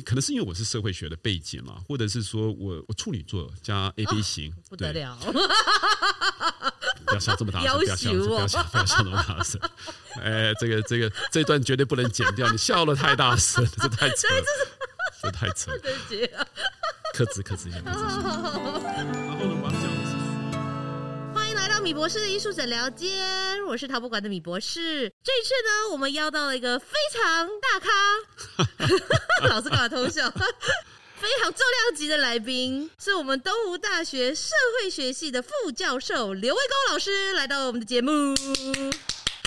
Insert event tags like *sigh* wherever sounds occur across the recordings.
可能是因为我是社会学的背景嘛，或者是说我我处女座加 A B 型，哦、不得了。*laughs* 不要笑这么大声！不要笑，不要笑，不要笑那么大声！哎，这个这个这段绝对不能剪掉，你笑的太大声，这太扯了，这太扯了。*laughs* 克制克制一下，*laughs* 米博士的艺术诊疗间，我是陶博馆的米博士。这一次呢，我们邀到了一个非常大咖，*laughs* 老师干嘛偷笑？非常重量级的来宾，是我们东吴大学社会学系的副教授刘卫高老师来到我们的节目。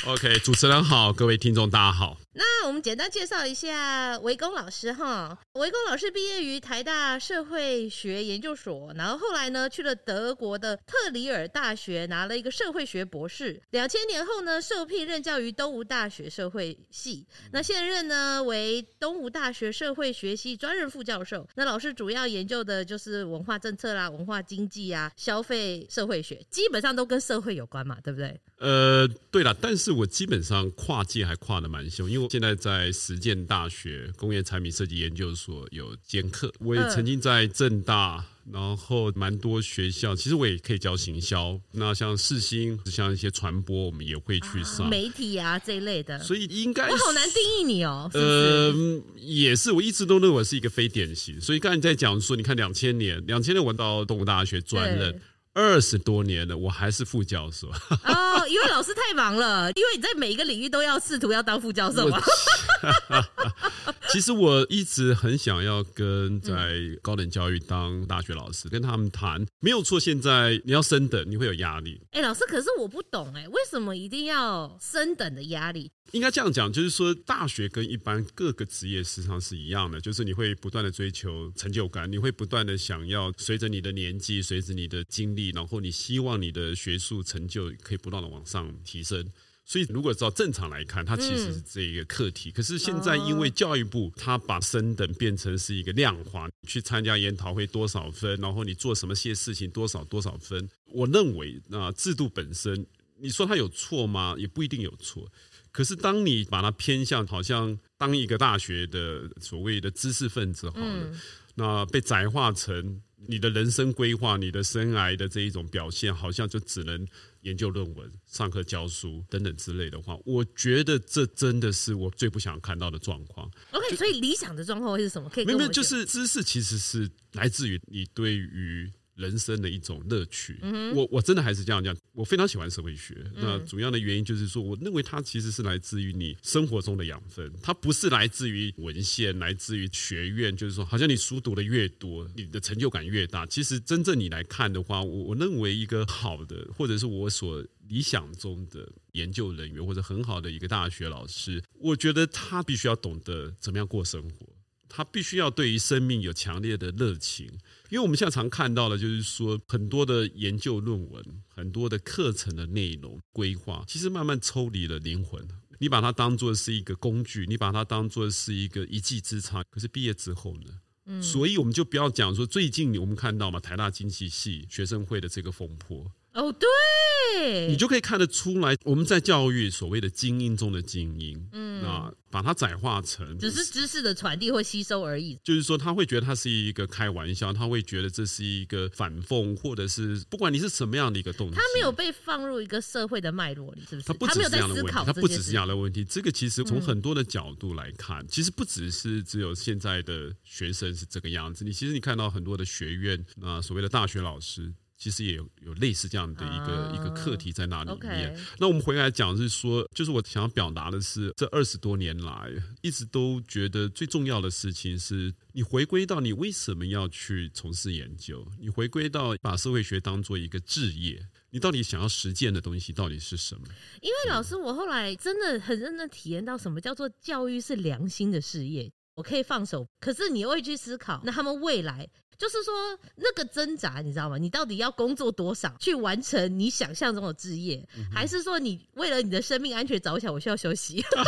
OK，主持人好，各位听众大家好。那我们简单介绍一下维公老师哈。维公老师毕业于台大社会学研究所，然后后来呢去了德国的特里尔大学拿了一个社会学博士。两千年后呢受聘任教于东吴大学社会系，那现任呢为东吴大学社会学系专任副教授。那老师主要研究的就是文化政策啦、文化经济啊、消费社会学，基本上都跟社会有关嘛，对不对？呃，对了，但是我基本上跨界还跨的蛮凶，因为。现在在实践大学工业产品设计研究所有兼课，我也曾经在正大，然后蛮多学校，其实我也可以教行销。那像世新，像一些传播，我们也会去上媒体啊这一类的。所以应该我好难定义你哦。呃，也是，我一直都认为我是一个非典型。所以刚才你在讲说，你看两千年，两千年我到东吴大学专任。二十多年了，我还是副教授。哦，因为老师太忙了，*laughs* 因为你在每一个领域都要试图要当副教授嘛。*laughs* 其实我一直很想要跟在高等教育当大学老师，跟他们谈，没有错。现在你要升等，你会有压力。哎，老师，可是我不懂哎，为什么一定要升等的压力？应该这样讲，就是说大学跟一般各个职业实际上是一样的，就是你会不断的追求成就感，你会不断的想要随着你的年纪，随着你的经历，然后你希望你的学术成就可以不断的往上提升。所以如果照正常来看，它其实是这一个课题。可是现在因为教育部它把升等变成是一个量化，去参加研讨会多少分，然后你做什么些事情多少多少分。我认为那制度本身，你说它有错吗？也不一定有错。可是，当你把它偏向好像当一个大学的所谓的知识分子好了，嗯、那被窄化成你的人生规划、你的生涯的这一种表现，好像就只能研究论文、上课教书等等之类的话，我觉得这真的是我最不想看到的状况。OK，所以理想的状况会是什么？可以没有，就是知识其实是来自于你对于。人生的一种乐趣，我我真的还是这样讲，我非常喜欢社会学。那主要的原因就是说，我认为它其实是来自于你生活中的养分，它不是来自于文献，来自于学院。就是说，好像你书读的越多，你的成就感越大。其实真正你来看的话，我我认为一个好的，或者是我所理想中的研究人员，或者很好的一个大学老师，我觉得他必须要懂得怎么样过生活。他必须要对于生命有强烈的热情，因为我们现在常看到的，就是说很多的研究论文、很多的课程的内容规划，其实慢慢抽离了灵魂。你把它当做是一个工具，你把它当做是一个一技之长，可是毕业之后呢？嗯，所以我们就不要讲说最近我们看到嘛，台大经济系学生会的这个风波。哦，对，你就可以看得出来，我们在教育所谓的精英中的精英，嗯，啊，把它窄化成只是知识的传递或吸收而已。就是说，他会觉得他是一个开玩笑，他会觉得这是一个反讽，或者是不管你是什么样的一个动机，他没有被放入一个社会的脉络里，是不是？他不只是这样的问题，他不只是这样的问题。这个其实从很多的角度来看，其实不只是只有现在的学生是这个样子。你其实你看到很多的学院，啊，所谓的大学老师。其实也有有类似这样的一个、uh, 一个课题在那里面。那我们回来讲是说，就是我想要表达的是，这二十多年来一直都觉得最重要的事情是，你回归到你为什么要去从事研究，你回归到把社会学当做一个职业，你到底想要实践的东西到底是什么？因为老师，我后来真的很认真体验到什么叫做教育是良心的事业。我可以放手，可是你又会去思考，那他们未来。就是说，那个挣扎，你知道吗？你到底要工作多少去完成你想象中的职业，嗯、还是说你为了你的生命安全着想，我需要休息？*laughs* 是不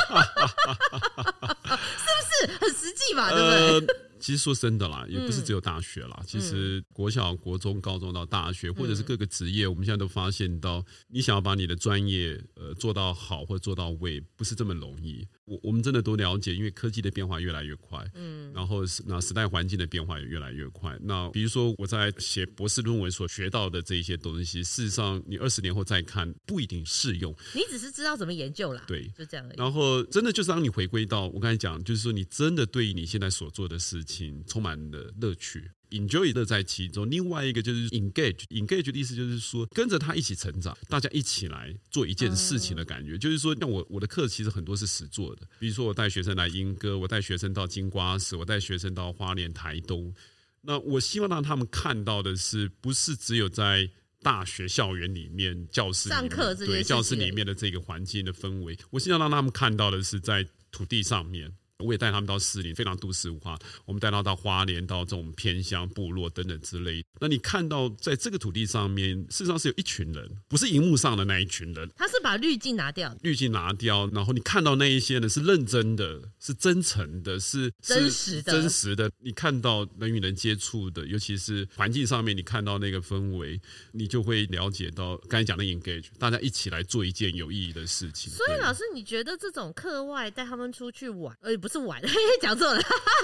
是很实际嘛？对不对？呃其实说真的啦，也不是只有大学啦，嗯、其实国小、国中、高中到大学，或者是各个职业，嗯、我们现在都发现到，你想要把你的专业呃做到好或做到位，不是这么容易。我我们真的都了解，因为科技的变化越来越快，嗯，然后那时代环境的变化也越来越快。那比如说我在写博士论文所学到的这一些东西，事实上你二十年后再看不一定适用。你只是知道怎么研究啦，对，就这样而已。然后真的就是当你回归到我刚才讲，就是说你真的对于你现在所做的事情充满了乐趣。Enjoy 乐在其中，另外一个就是 engage，engage 的意思就是说跟着他一起成长，大家一起来做一件事情的感觉。就是说，像我我的课其实很多是实做的，比如说我带学生来莺歌，我带学生到金瓜石，我带学生到花莲、台东。那我希望让他们看到的是，不是只有在大学校园里面教室上课，对教室里面的这个环境的氛围，我希望让他们看到的是在土地上面。我也带他们到市里，非常都市化。我们带他到花莲，到这种偏乡部落等等之类。那你看到在这个土地上面，事实上是有一群人，不是荧幕上的那一群人。他是把滤镜拿掉，滤镜拿掉，然后你看到那一些呢，是认真的，是真诚的，是真实的，真实的。你看到人与人接触的，尤其是环境上面，你看到那个氛围，你就会了解到刚才讲的 engage，大家一起来做一件有意义的事情。所以，老师，你觉得这种课外带他们出去玩，呃，不是玩，*laughs* 讲错了。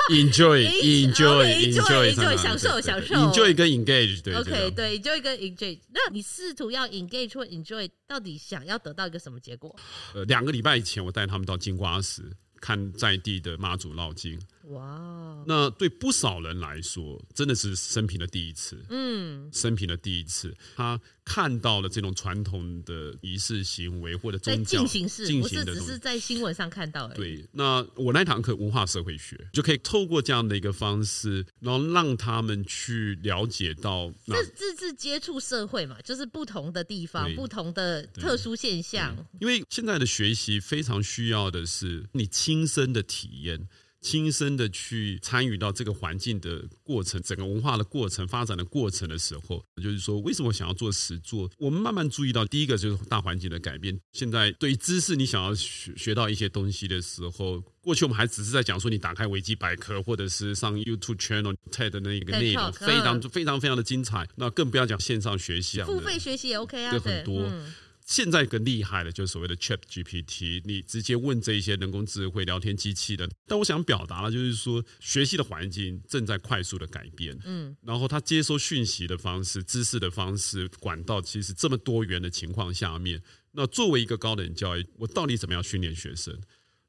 Enjoy，enjoy，enjoy，enjoy，*laughs* 享受，享受。Enjoy 跟 engage，对，OK，对，enjoy 跟 engage。那你试图要 engage 或 enjoy，到底想要得到一个什么结果？呃，两个礼拜以前，我带他们到金瓜石看在地的妈祖绕境。哇那对不少人来说，真的是生平的第一次。嗯，生平的第一次，他看到了这种传统的仪式行为或者宗教进行式，不是只是在新闻上看到而已。对，那我那堂课文化社会学就可以透过这样的一个方式，然后让他们去了解到，这这是接触社会嘛，就是不同的地方，不同的特殊现象。因为现在的学习非常需要的是你亲身的体验。亲身的去参与到这个环境的过程，整个文化的过程、发展的过程的时候，就是说，为什么想要做实作？我们慢慢注意到，第一个就是大环境的改变。现在对于知识，你想要学学到一些东西的时候，过去我们还只是在讲说，你打开维基百科，或者是上 YouTube channel、TED 的那个内容，非常非常非常的精彩。那更不要讲线上学习啊，付费学习也 OK 啊，对很多。嗯现在更厉害的，就是所谓的 Chat GPT，你直接问这一些人工智慧聊天机器的。但我想表达的，就是说学习的环境正在快速的改变，嗯，然后他接收讯息的方式、知识的方式、管道，其实这么多元的情况下面，那作为一个高等教育，我到底怎么样训练学生？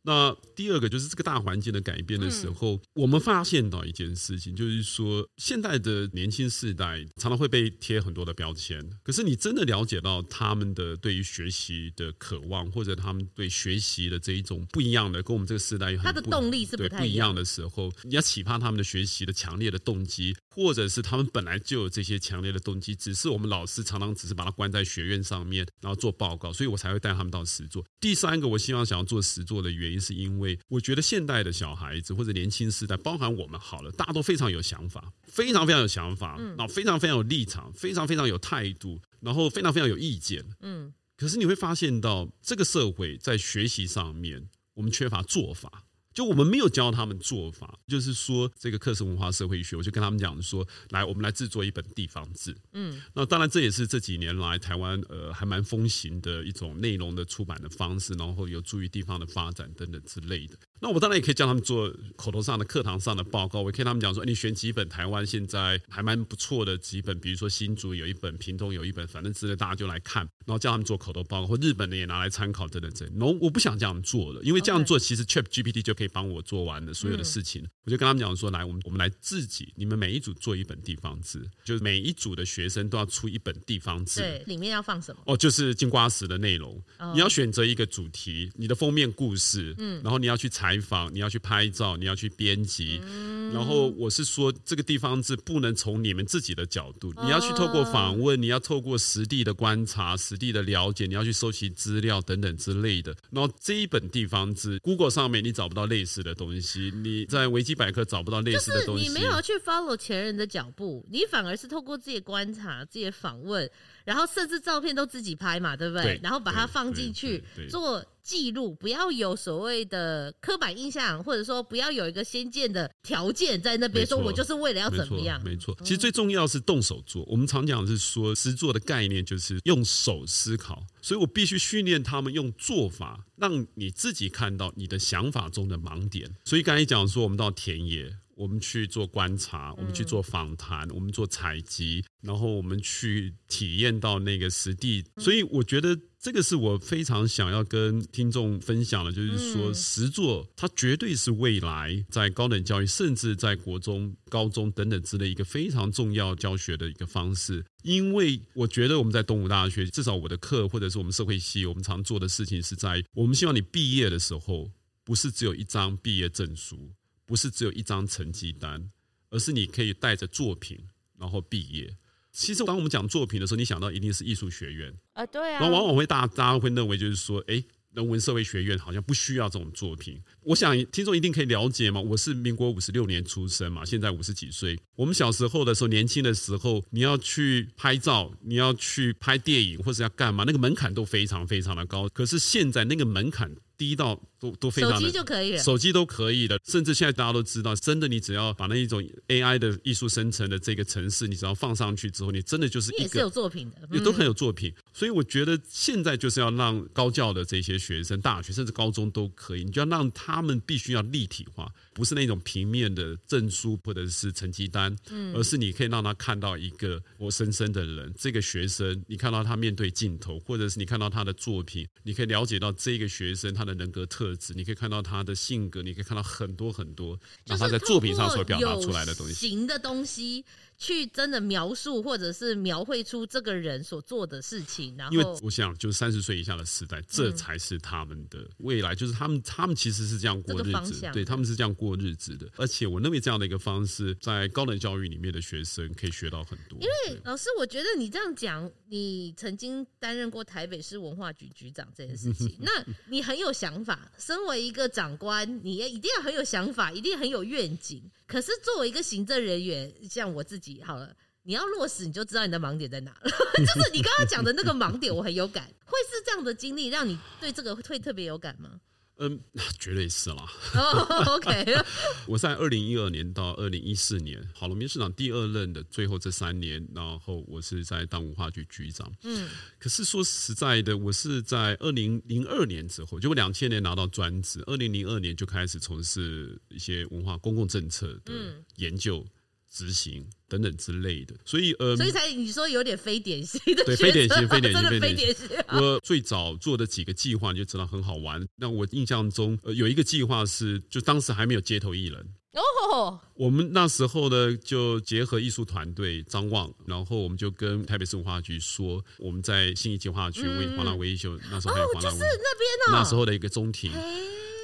那第二个就是这个大环境的改变的时候，嗯、我们发现到一件事情，就是说现在的年轻世代常常会被贴很多的标签。可是你真的了解到他们的对于学习的渴望，或者他们对学习的这一种不一样的，跟我们这个时代有很他的动力是不不一样的时候，你要启发他们的学习的强烈的动机，或者是他们本来就有这些强烈的动机，只是我们老师常常只是把它关在学院上面，然后做报告，所以我才会带他们到实作。第三个，我希望想要做实作的原因。是因为我觉得现代的小孩子或者年轻时代，包含我们好了，大家都非常有想法，非常非常有想法，然后非常非常有立场，非常非常有态度，然后非常非常有意见。嗯，可是你会发现到这个社会在学习上面，我们缺乏做法。就我们没有教他们做法，就是说这个课程文化社会学，我就跟他们讲说，来，我们来制作一本地方志。嗯，那当然这也是这几年来台湾呃还蛮风行的一种内容的出版的方式，然后有助于地方的发展等等之类的。那我当然也可以叫他们做口头上的课堂上的报告，我也可以跟他们讲说，你选几本台湾现在还蛮不错的几本，比如说新竹有一本，屏东有一本，反正之类大家就来看，然后叫他们做口头报告，或日本的也拿来参考等等等。然后我不想这样做了，因为这样做其实 Chat GPT 就可以帮我做完的所有的事情。我就跟他们讲说，来，我们我们来自己，你们每一组做一本地方志，就是每一组的学生都要出一本地方志，对，里面要放什么？哦，就是金瓜石的内容，你要选择一个主题，你的封面故事，嗯，然后你要去采。访，你要去拍照，你要去编辑，嗯、然后我是说，这个地方志不能从你们自己的角度，你要去透过访问，你要透过实地的观察、实地的了解，你要去收集资料等等之类的。然后这一本地方志，Google 上面你找不到类似的东西，你在维基百科找不到类似的东西，你没有去 follow 前人的脚步，你反而是透过自己的观察、自己的访问。然后甚至照片都自己拍嘛，对不对？对然后把它放进去做记录，不要有所谓的刻板印象，或者说不要有一个先见的条件在那边，说我就是为了要怎么样？没错，其实最重要是动手做。我们常讲是说，实作的概念就是用手思考，所以我必须训练他们用做法，让你自己看到你的想法中的盲点。所以刚才讲说，我们到田野。我们去做观察，我们去做访谈，我们做采集，然后我们去体验到那个实地。所以我觉得这个是我非常想要跟听众分享的，就是说实作它绝对是未来在高等教育，甚至在国中、高中等等之类一个非常重要教学的一个方式。因为我觉得我们在东吴大学，至少我的课或者是我们社会系，我们常做的事情是在我们希望你毕业的时候，不是只有一张毕业证书。不是只有一张成绩单，而是你可以带着作品然后毕业。其实当我们讲作品的时候，你想到一定是艺术学院啊，对啊。然后往往会大家大家会认为就是说，哎，人文社会学院好像不需要这种作品。我想听众一定可以了解嘛，我是民国五十六年出生嘛，现在五十几岁。我们小时候的时候，年轻的时候，你要去拍照，你要去拍电影，或者要干嘛，那个门槛都非常非常的高。可是现在那个门槛。低到都都非常的，手机就可以了，手机都可以的，甚至现在大家都知道，真的，你只要把那一种 AI 的艺术生成的这个城市，你只要放上去之后，你真的就是一个也是有作品的，也都很有作品。所以我觉得现在就是要让高教的这些学生，大学甚至高中都可以，你就要让他他们必须要立体化，不是那种平面的证书或者是成绩单，嗯而是你可以让他看到一个活生生的人，这个学生，你看到他面对镜头，或者是你看到他的作品，你可以了解到这个学生他的。人格特质，你可以看到他的性格，你可以看到很多很多，然后他在作品上所表达出来的东西，行的东西。去真的描述或者是描绘出这个人所做的事情，然后因为我想，就是三十岁以下的时代，这才是他们的未来，就是他们他们其实是这样过日子，对，他们是这样过日子的。而且我认为这样的一个方式，在高等教育里面的学生可以学到很多。因为老师，我觉得你这样讲，你曾经担任过台北市文化局局长这件事情，*laughs* 那你很有想法。身为一个长官，你也一定要很有想法，一定很有愿景。可是作为一个行政人员，像我自己，好了，你要落实，你就知道你的盲点在哪了。*laughs* 就是你刚刚讲的那个盲点，我很有感。会是这样的经历让你对这个会特别有感吗？嗯，*laughs* 绝对是啦。Oh, OK，*laughs* 我在二零一二年到二零一四年，郝龙斌市长第二任的最后这三年，然后我是在当文化局局长。嗯，可是说实在的，我是在二零零二年之后，就两千年拿到专职，二零零二年就开始从事一些文化公共政策的研究。嗯执行等等之类的，所以呃，所以才你说有点非典型的，*laughs* 对，非典型，非典型，真的非典型。我最早做的几个计划，你就知道很好玩。那我印象中，呃，有一个计划是，就当时还没有街头艺人哦。我们那时候呢，就结合艺术团队张望，然后我们就跟台北市文化局说，我们在新义计划区为黄浪威秀，那时候还有黄浪威，就是那边哦，那时候的一个中庭。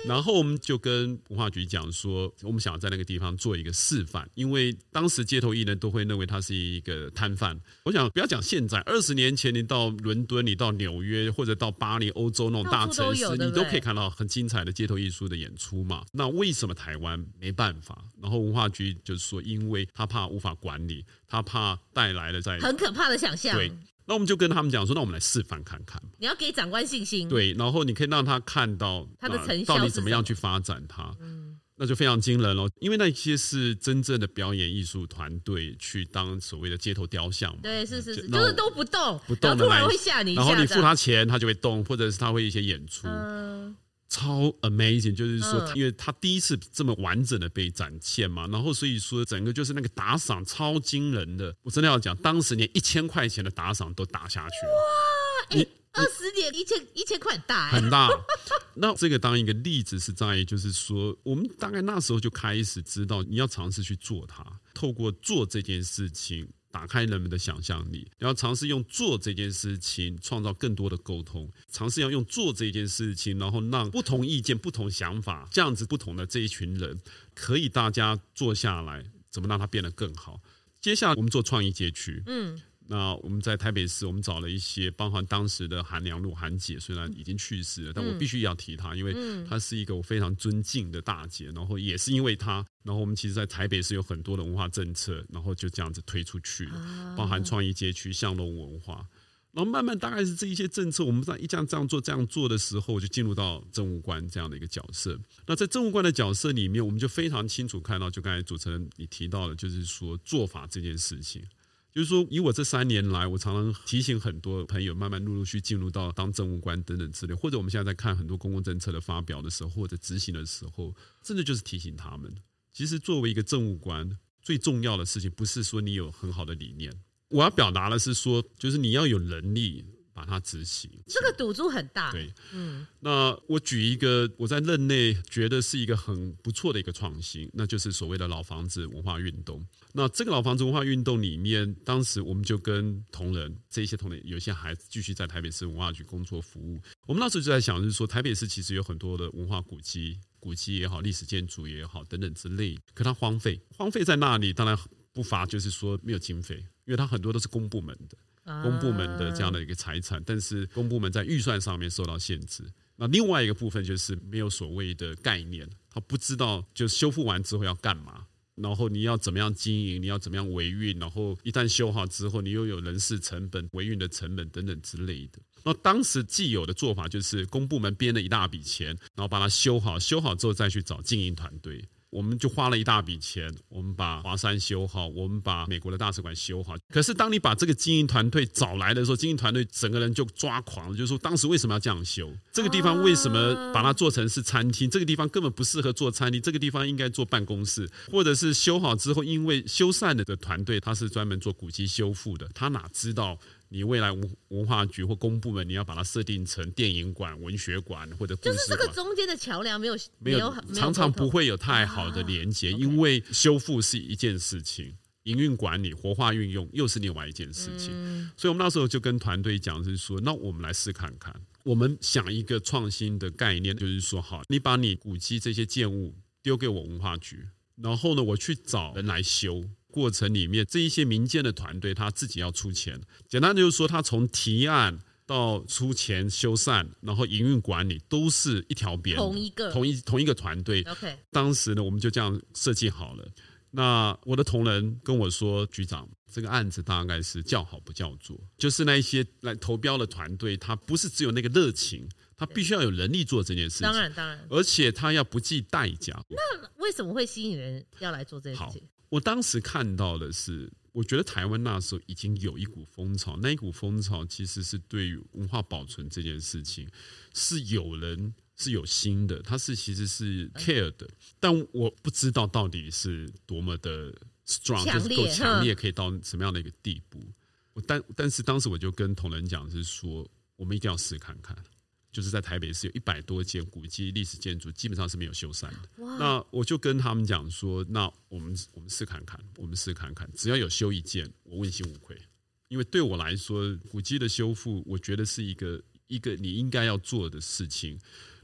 然后我们就跟文化局讲说，我们想要在那个地方做一个示范，因为当时街头艺人都会认为他是一个摊贩。我想不要讲现在，二十年前你到伦敦、你到纽约或者到巴黎、欧洲那种大城市，你都可以看到很精彩的街头艺术的演出嘛。那为什么台湾没办法？然后文化局就是说，因为他怕无法管理，他怕带来了在很可怕的想象。对。那我们就跟他们讲说，那我们来示范看看。你要给长官信心，对，然后你可以让他看到他的成效，到底怎么样去发展它。嗯，那就非常惊人了，因为那些是真正的表演艺术团队去当所谓的街头雕像嘛。对，是是是，就是都不动，不动，突然会吓你一下，然后你付他钱，他就会动，或者是他会一些演出。嗯超 amazing，就是说，因为他第一次这么完整的被展现嘛，然后所以说整个就是那个打赏超惊人的，我真的要讲，当时连一千块钱的打赏都打下去了。哇，哎，二十年一千一千块很大，很大。*laughs* 那这个当一个例子是在于，就是说，我们大概那时候就开始知道，你要尝试去做它，透过做这件事情。打开人们的想象力，然后尝试用做这件事情创造更多的沟通，尝试要用做这件事情，然后让不同意见、不同想法这样子不同的这一群人，可以大家坐下来，怎么让它变得更好？接下来我们做创意街区，嗯。那我们在台北市，我们找了一些，包含当时的韩良露韩姐，虽然已经去世了，但我必须要提她，因为她是一个我非常尊敬的大姐。然后也是因为她，然后我们其实，在台北市有很多的文化政策，然后就这样子推出去，包含创意街区、巷弄文化。然后慢慢大概是这一些政策，我们在一这样这样做这样做的时候，就进入到政务官这样的一个角色。那在政务官的角色里面，我们就非常清楚看到，就刚才主持人你提到的，就是说做法这件事情。就是说，以我这三年来，我常常提醒很多朋友，慢慢陆陆续进入到当政务官等等之类，或者我们现在在看很多公共政策的发表的时候，或者执行的时候，真的就是提醒他们，其实作为一个政务官，最重要的事情不是说你有很好的理念，我要表达的是说，就是你要有能力。把它执行，这个赌注很大。对，嗯，那我举一个我在任内觉得是一个很不错的一个创新，那就是所谓的老房子文化运动。那这个老房子文化运动里面，当时我们就跟同仁，这些同仁，有些还继续在台北市文化局工作服务。我们那时候就在想，就是说台北市其实有很多的文化古迹，古迹也好，历史建筑也好，等等之类，可它荒废，荒废在那里，当然不乏就是说没有经费，因为它很多都是公部门的。公部门的这样的一个财产，但是公部门在预算上面受到限制。那另外一个部分就是没有所谓的概念，他不知道就修复完之后要干嘛，然后你要怎么样经营，你要怎么样维运，然后一旦修好之后，你又有人事成本、维运的成本等等之类的。那当时既有的做法就是公部门编了一大笔钱，然后把它修好，修好之后再去找经营团队。我们就花了一大笔钱，我们把华山修好，我们把美国的大使馆修好。可是当你把这个经营团队找来的时候，经营团队整个人就抓狂了，就是说当时为什么要这样修？这个地方为什么把它做成是餐厅？这个地方根本不适合做餐厅，这个地方应该做办公室，或者是修好之后，因为修缮了的团队他是专门做古迹修复的，他哪知道？你未来文文化局或公部门，你要把它设定成电影馆、文学馆或者馆，就是这个中间的桥梁没有没有，常常不会有太好的连接，因为修复是一件事情，营运管理、活化运用又是另外一件事情。所以我们那时候就跟团队讲，就是说，那我们来试看看，我们想一个创新的概念，就是说，好，你把你古迹这些建物丢给我文化局，然后呢，我去找人来修。过程里面，这一些民间的团队他自己要出钱。简单就是说，他从提案到出钱修缮，然后营运管理都是一条边，同一个，同一同一个团队。OK，当时呢，我们就这样设计好了。那我的同仁跟我说，局长，这个案子大概是叫好不叫座，就是那一些来投标的团队，他不是只有那个热情，他必须要有能力做这件事情。当然，当然，而且他要不计代价。那为什么会吸引人要来做这件事情？我当时看到的是，我觉得台湾那时候已经有一股风潮，那一股风潮其实是对于文化保存这件事情是有人是有心的，他是其实是 care 的，但我不知道到底是多么的 strong，就是够强烈，可以到什么样的一个地步。我但但是当时我就跟同仁讲，是说我们一定要试看看。就是在台北市有一百多间古迹历史建筑，基本上是没有修缮的。那我就跟他们讲说，那我们我们试看看，我们试看看，只要有修一件，我问心无愧。因为对我来说，古迹的修复，我觉得是一个一个你应该要做的事情。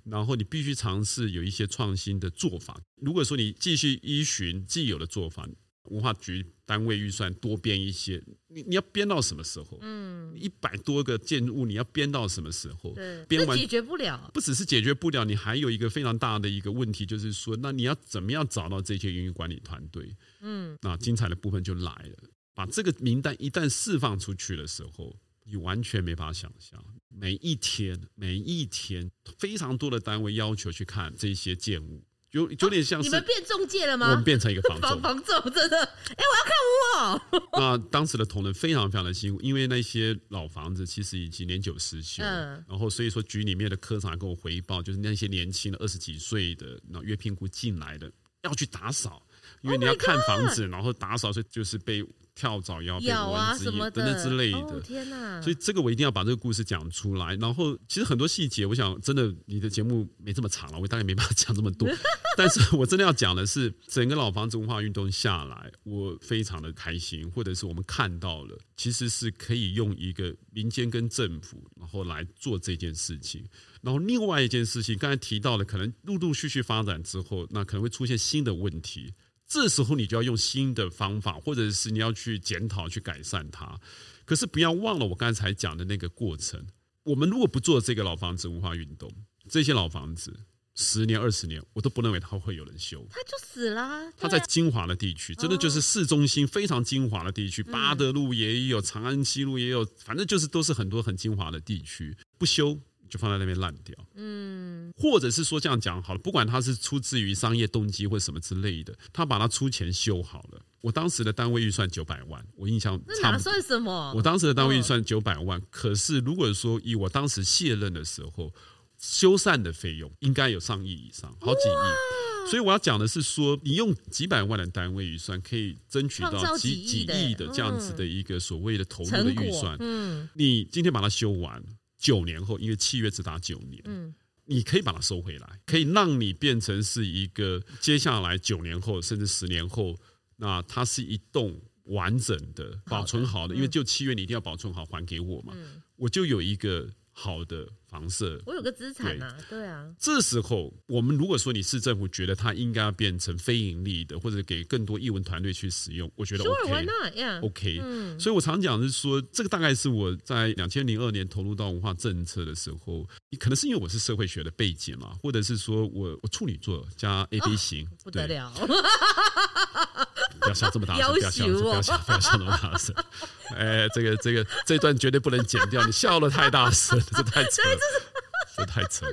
然后你必须尝试有一些创新的做法。如果说你继续依循既有的做法，文化局单位预算多编一些，你你要编到什么时候？嗯，一百多个建筑物，你要编到什么时候？对，编完解决不了。不只是解决不了，你还有一个非常大的一个问题，就是说，那你要怎么样找到这些营运管理团队？嗯，那精彩的部分就来了。把这个名单一旦释放出去的时候，你完全没法想象，每一天每一天，非常多的单位要求去看这些建物。有有点像是、啊、你们变中介了吗？我们变成一个房仲，房总真的。哎、欸，我要看屋哦。*laughs* 那当时的同仁非常非常的辛苦，因为那些老房子其实已经年久失修。嗯。然后所以说局里面的科长跟我回报，就是那些年轻的二十几岁的，那约聘雇进来的要去打扫，因为你要看房子，然后打扫，所以就是被。跳蚤咬、被蚊子咬等等之类的，哦、天哪！所以这个我一定要把这个故事讲出来。然后其实很多细节，我想真的你的节目没这么长了，我大概没办法讲这么多。*laughs* 但是我真的要讲的是，整个老房子文化运动下来，我非常的开心，或者是我们看到了，其实是可以用一个民间跟政府，然后来做这件事情。然后另外一件事情，刚才提到了，可能陆陆续续发展之后，那可能会出现新的问题。这时候你就要用新的方法，或者是你要去检讨、去改善它。可是不要忘了我刚才讲的那个过程。我们如果不做这个老房子文化运动，这些老房子十年、二十年，我都不认为它会有人修，它就死了。它在精华的地区，真的就是市中心非常精华的地区，哦、八德路也有，长安西路也有，反正就是都是很多很精华的地区，不修就放在那边烂掉。嗯，或者是说这样讲好了，不管它是出自于商业动机或什么之类的，他把它出钱修好了。我当时的单位预算九百万，我印象那哪算什么？我当时的单位预算九百万，哦、可是如果说以我当时卸任的时候。修缮的费用应该有上亿以上，好几亿。所以我要讲的是说，你用几百万的单位预算，可以争取到几几亿的这样子的一个所谓的投入的预算。嗯，你今天把它修完，九年后，因为契约只打九年，嗯，你可以把它收回来，可以让你变成是一个接下来九年后甚至十年后，那它是一栋完整的保存好的，因为就契约你一定要保存好还给我嘛，我就有一个。好的房舍，我有个资产啊，对，对啊。这时候，我们如果说你市政府觉得它应该要变成非盈利的，或者给更多艺文团队去使用，我觉得 OK，OK。Sure, why not? Yeah. 嗯，所以我常讲是说，这个大概是我在两千零二年投入到文化政策的时候，可能是因为我是社会学的背景嘛，或者是说我我处女座加 AB 型，哦，不得了。*laughs* 不要笑这么大声！*laughs* 不要笑，不要笑，不要笑那么大声！*laughs* 哎，这个这个这段绝对不能剪掉，你笑的太大声，*laughs* 这太扯了，这太扯了。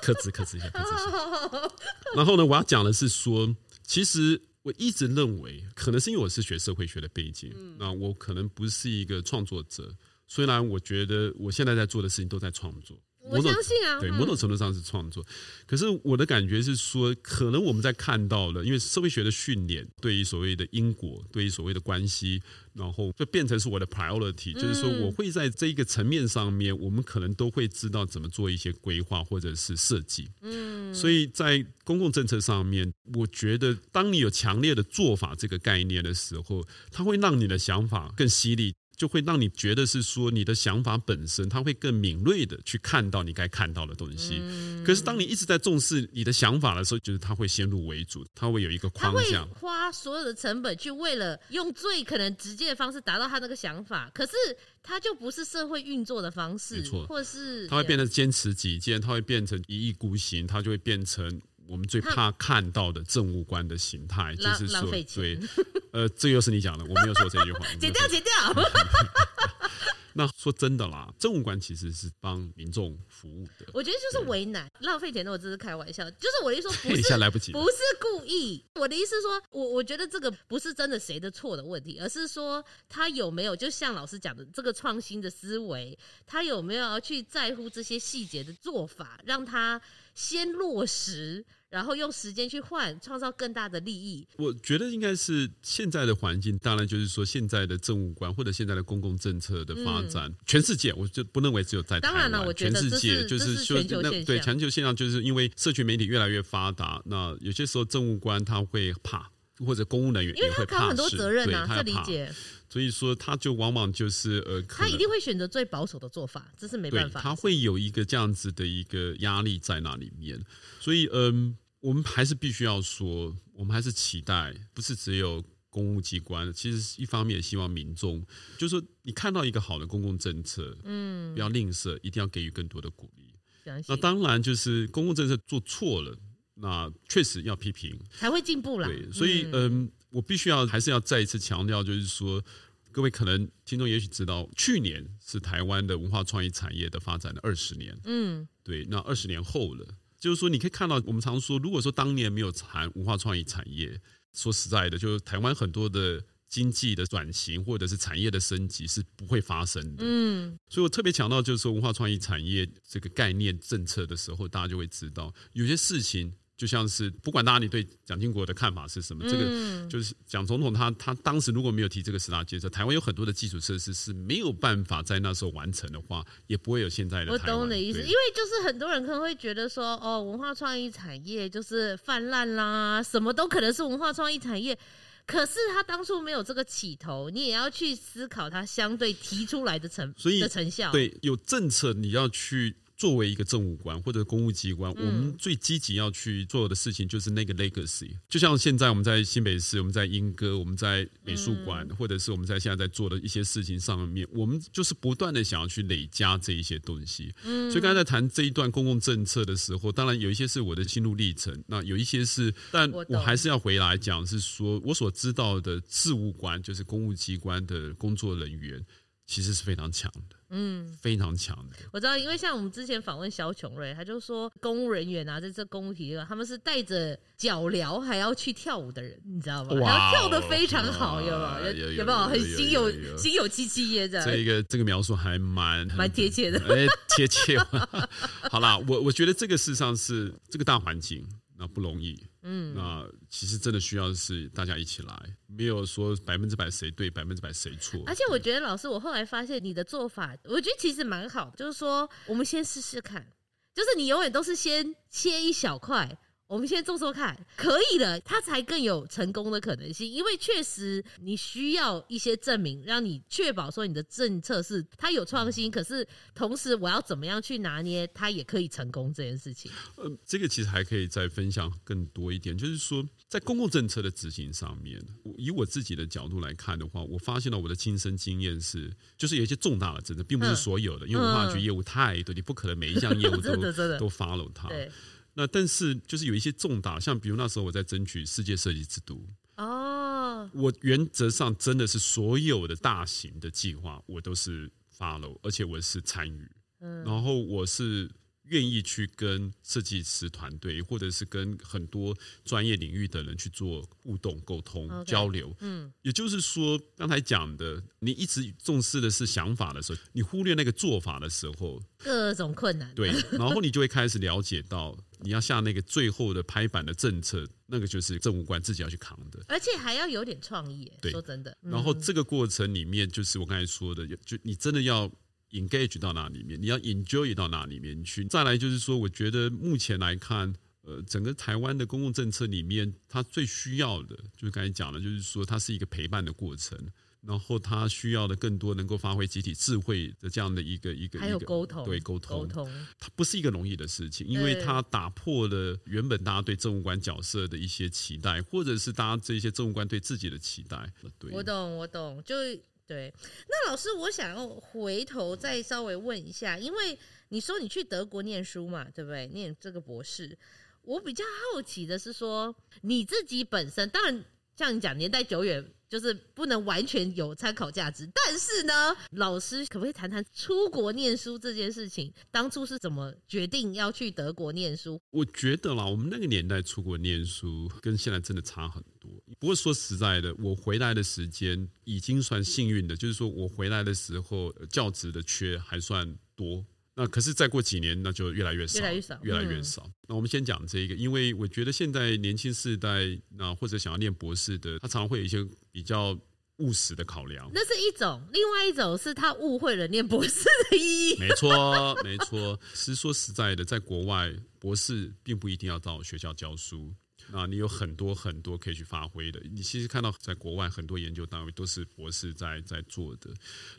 克制，克制一下，克制一下。然后呢，我要讲的是说，其实我一直认为，可能是因为我是学社会学的背景，那我可能不是一个创作者。虽然我觉得我现在在做的事情都在创作。我相信啊，对，某种程度上是创作。可是我的感觉是说，可能我们在看到了，因为社会学的训练，对于所谓的因果，对于所谓的关系，然后就变成是我的 priority，就是说，我会在这一个层面上面，我们可能都会知道怎么做一些规划或者是设计。嗯，所以在公共政策上面，我觉得当你有强烈的做法这个概念的时候，它会让你的想法更犀利。就会让你觉得是说你的想法本身，它会更敏锐的去看到你该看到的东西。可是当你一直在重视你的想法的时候，就是它会先入为主，它会有一个框架，花所有的成本去为了用最可能直接的方式达到他那个想法。可是它就不是社会运作的方式，没错，或是它会变得坚持己见，它会变成一意孤行，它就会变成我们最怕看到的政务官的形态，就是说对。呃，这又是你讲的，我没有说这句话。*laughs* 剪掉，剪掉。*laughs* 那说真的啦，政务官其实是帮民众服务的。我觉得就是为难，浪费钱的，我只是开玩笑。就是我的意思说，*laughs* 不是来不及，不是故意。我的意思是说，我我觉得这个不是真的谁的错的问题，而是说他有没有，就像老师讲的，这个创新的思维，他有没有要去在乎这些细节的做法，让他先落实。然后用时间去换，创造更大的利益。我觉得应该是现在的环境，当然就是说现在的政务官或者现在的公共政策的发展，嗯、全世界我就不认为只有在台湾。当然了，我觉得全世界就是说，那对全球现象，就是因为社群媒体越来越发达，那有些时候政务官他会怕，或者公务人员也会怕，很多责任啊，这理解。所以说，他就往往就是呃，他一定会选择最保守的做法，这是没办法。他会有一个这样子的一个压力在那里面，所以嗯，我们还是必须要说，我们还是期待，不是只有公务机关，其实一方面也希望民众，就是说你看到一个好的公共政策，嗯，不要吝啬，一定要给予更多的鼓励。那当然就是公共政策做错了，那确实要批评，才会进步啦。对，所以嗯。我必须要还是要再一次强调，就是说，各位可能听众也许知道，去年是台湾的文化创意产业的发展的二十年。嗯，对，那二十年后了，就是说，你可以看到，我们常说，如果说当年没有谈文化创意产业，说实在的，就是台湾很多的经济的转型或者是产业的升级是不会发生的。嗯，所以我特别强调，就是说文化创意产业这个概念政策的时候，大家就会知道有些事情。就像是不管大家你对蒋经国的看法是什么，嗯、这个就是蒋总统他他当时如果没有提这个十大建设，台湾有很多的基础设施是没有办法在那时候完成的话，也不会有现在的。我懂你的意思，因为就是很多人可能会觉得说，哦，文化创意产业就是泛滥啦，什么都可能是文化创意产业，可是他当初没有这个起头，你也要去思考他相对提出来的成所以的成效。对，有政策你要去。作为一个政务官或者公务机关，我们最积极要去做的事情就是那个 legacy。就像现在我们在新北市，我们在莺歌，我们在美术馆，或者是我们在现在在做的一些事情上面，我们就是不断的想要去累加这一些东西。嗯所以刚才在谈这一段公共政策的时候，当然有一些是我的心路历程，那有一些是，但我还是要回来讲，是说我所知道的事务官，就是公务机关的工作人员。其实是非常强的，嗯，非常强的。我知道，因为像我们之前访问萧琼瑞，他就说，公务人员啊，在这公务体系，他们是带着脚镣还要去跳舞的人，你知道吗？哇，跳得非常好，有没有？有没有很心有心有戚戚焉的？这个这个描述还蛮蛮贴切的，*laughs* 哎，贴切。*laughs* 好啦，我我觉得这个事实上是这个大环境。那不容易，嗯，那其实真的需要是大家一起来，没有说百分之百谁对，百分之百谁错。而且我觉得老师，我后来发现你的做法，我觉得其实蛮好，就是说我们先试试看，就是你永远都是先切一小块。我们先做做看，可以的，它才更有成功的可能性。因为确实你需要一些证明，让你确保说你的政策是它有创新，可是同时我要怎么样去拿捏它也可以成功这件事情。呃，这个其实还可以再分享更多一点，就是说在公共政策的执行上面，以我自己的角度来看的话，我发现了我的亲身经验是，就是有一些重大的政策，并不是所有的，嗯、因为文化局业务太多，你不可能每一项业务都 *laughs* 都 follow 它。对。那但是就是有一些重大，像比如那时候我在争取世界设计之都哦，我原则上真的是所有的大型的计划我都是 follow，而且我是参与，嗯，然后我是。愿意去跟设计师团队，或者是跟很多专业领域的人去做互动、沟通、Okay, 交流。嗯，也就是说，刚才讲的，你一直重视的是想法的时候，你忽略那个做法的时候，各种困难。对，*laughs* 然后你就会开始了解到，你要下那个最后的拍板的政策，那个就是政务官自己要去扛的，而且还要有点创意。对，说真的。然后这个过程里面，就是我刚才说的，就你真的要。Engage 到那里面，你要 enjoy 到那里面去。再来就是说，我觉得目前来看，呃，整个台湾的公共政策里面，它最需要的，就是刚才讲的，就是说它是一个陪伴的过程，然后它需要的更多能够发挥集体智慧的这样的一个一个，还有沟通，对沟通，沟通，它不是一个容易的事情，因为它打破了原本大家对政务官角色的一些期待，或者是大家这些政务官对自己的期待。对，我懂，我懂，就。对，那老师，我想要回头再稍微问一下，因为你说你去德国念书嘛，对不对？念这个博士，我比较好奇的是说，你自己本身，当然像你讲年代久远。就是不能完全有参考价值，但是呢，老师可不可以谈谈出国念书这件事情？当初是怎么决定要去德国念书？我觉得啦，我们那个年代出国念书跟现在真的差很多。不过说实在的，我回来的时间已经算幸运的，就是说我回来的时候教职的缺还算多。那可是再过几年，那就越来越少，越来越少，越来越少。嗯、那我们先讲这个，因为我觉得现在年轻世代，那或者想要念博士的，他常常会有一些比较务实的考量。那是一种，另外一种是他误会了念博士的意义。没错，没错。其实说实在的，在国外，博士并不一定要到学校教书。啊，你有很多很多可以去发挥的。你其实看到在国外很多研究单位都是博士在在做的。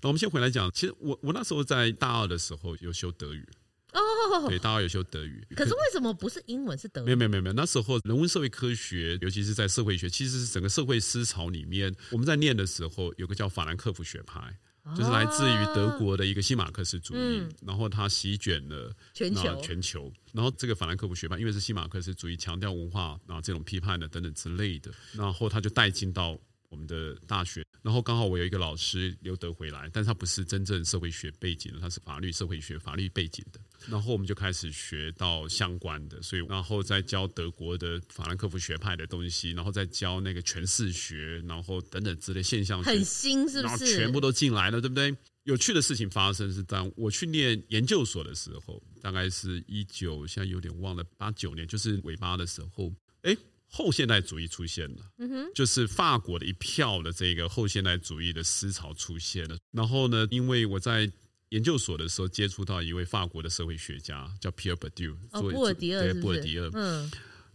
那我们先回来讲，其实我我那时候在大二的时候有修德语哦，对，大二有修德语。可是为什么不是英文是德语？没有没有没有没有，那时候人文社会科学，尤其是在社会学，其实是整个社会思潮里面，我们在念的时候有个叫法兰克福学派。就是来自于德国的一个新马克思主义，嗯、然后它席卷了全球，全球。然后这个法兰克福学派，因为是新马克思主义，强调文化，然后这种批判的等等之类的，然后他就带进到。我们的大学，然后刚好我有一个老师留德回来，但是他不是真正社会学背景的，他是法律社会学法律背景的。然后我们就开始学到相关的，所以然后再教德国的法兰克福学派的东西，然后再教那个诠释学，然后等等之类现象学，很新是不是？然后全部都进来了，对不对？有趣的事情发生是当我去念研究所的时候，大概是一九，现在有点忘了，八九年，就是尾巴的时候，哎。后现代主义出现了，嗯哼，就是法国的一票的这个后现代主义的思潮出现了。然后呢，因为我在研究所的时候接触到一位法国的社会学家，叫皮尔·博迪厄，哦，布尔迪厄，对，布尔迪厄，嗯。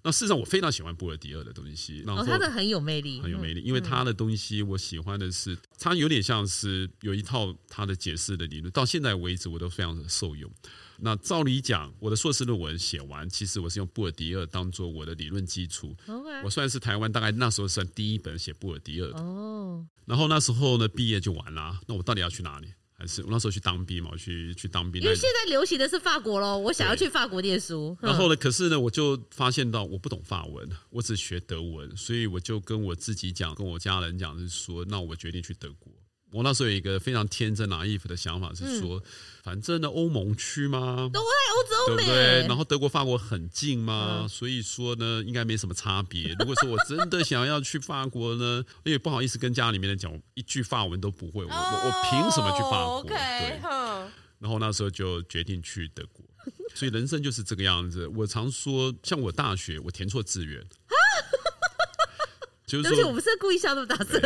那事实上，我非常喜欢布尔迪厄的东西。然后他的很有魅力，很有魅力，因为他的东西我喜欢的是，他有点像是有一套他的解释的理论，到现在为止我都非常的受用。那照理讲，我的硕士论文写完，其实我是用布尔迪厄当做我的理论基础。Okay. 我算是台湾大概那时候算第一本写布尔迪厄的。哦。然后那时候呢，毕业就完了。那我到底要去哪里？还是我那时候去当兵嘛？我去去当兵。因为现在流行的是法国喽，我想要去法国念书。然后呢，可是呢，我就发现到我不懂法文，我只学德文，所以我就跟我自己讲，跟我家人讲，是说，那我决定去德国。我那时候有一个非常天真、naive 的想法，是说，嗯、反正呢，欧盟区嘛，都在欧洲，对不对？然后德国、法国很近嘛，嗯、所以说呢，应该没什么差别。如果说我真的想要去法国呢，*laughs* 因为不好意思跟家里面人讲，我一句法文都不会，我我我凭什么去法国？对。然后那时候就决定去德国，所以人生就是这个样子。我常说，像我大学我填错志愿，*laughs* 就是说，我不是故意笑那么大声。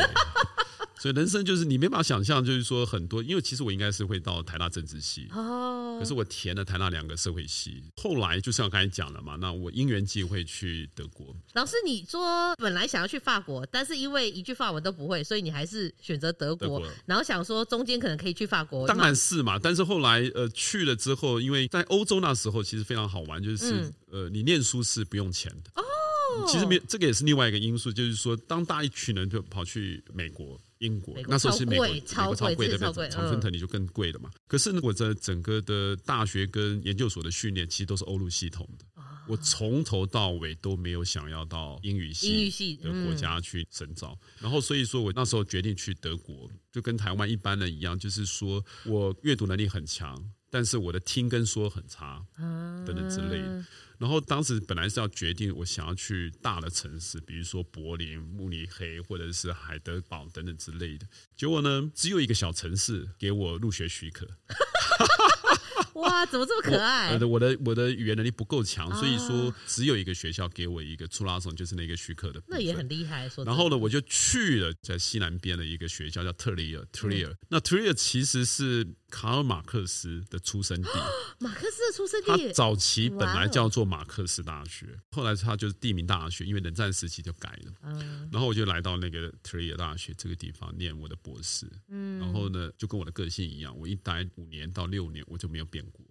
所以人生就是你没办法想象，就是说很多，因为其实我应该是会到台大政治系，哦，可是我填了台大两个社会系，后来就像我刚才讲了嘛，那我因缘际会去德国。老师，你说本来想要去法国，但是因为一句法文都不会，所以你还是选择德国，德国然后想说中间可能可以去法国。当然是嘛，但是后来呃去了之后，因为在欧洲那时候其实非常好玩，就是、嗯、呃你念书是不用钱的哦。其实没这个也是另外一个因素，就是说当大一群人就跑去美国。英国那时候是美国，美国超贵的，常春藤你就更贵了嘛。可是呢，我在整个的大学跟研究所的训练，其实都是欧陆系统的。我从头到尾都没有想要到英语系的国家去深造。然后所以说我那时候决定去德国，就跟台湾一般人一样，就是说我阅读能力很强，但是我的听跟说很差，等等之类的。然后当时本来是要决定我想要去大的城市，比如说柏林、慕尼黑或者是海德堡等等之类的。结果呢，只有一个小城市给我入学许可。哇，怎么这么可爱？我的我的我的语言能力不够强，所以说只有一个学校给我一个出拉松，就是那个许可的。那也很厉害。说。然后呢，我就去了在西南边的一个学校，叫特里尔。特里尔，那特里尔其实是卡尔马克思的出生地。*gasps* 马克思的出生地。他早期本来叫做马克思大学，后来他就是地名大学，因为冷战时期就改了。嗯。然后我就来到那个特里尔大学这个地方念我的博士。嗯。然后呢，就跟我的个性一样，我一待五年到六年，我就没有变过。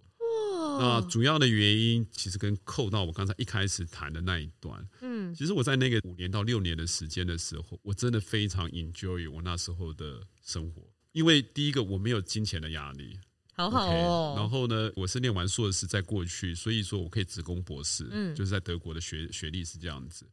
那主要的原因其实跟扣到我刚才一开始谈的那一段，嗯，其实我在那个五年到六年的时间的时候，我真的非常 enjoy 我那时候的生活，因为第一个我没有金钱的压力，好好哦。然后呢，我是念完硕士在过去，所以说我可以直攻博士，嗯，就是在德国的学学历是这样子。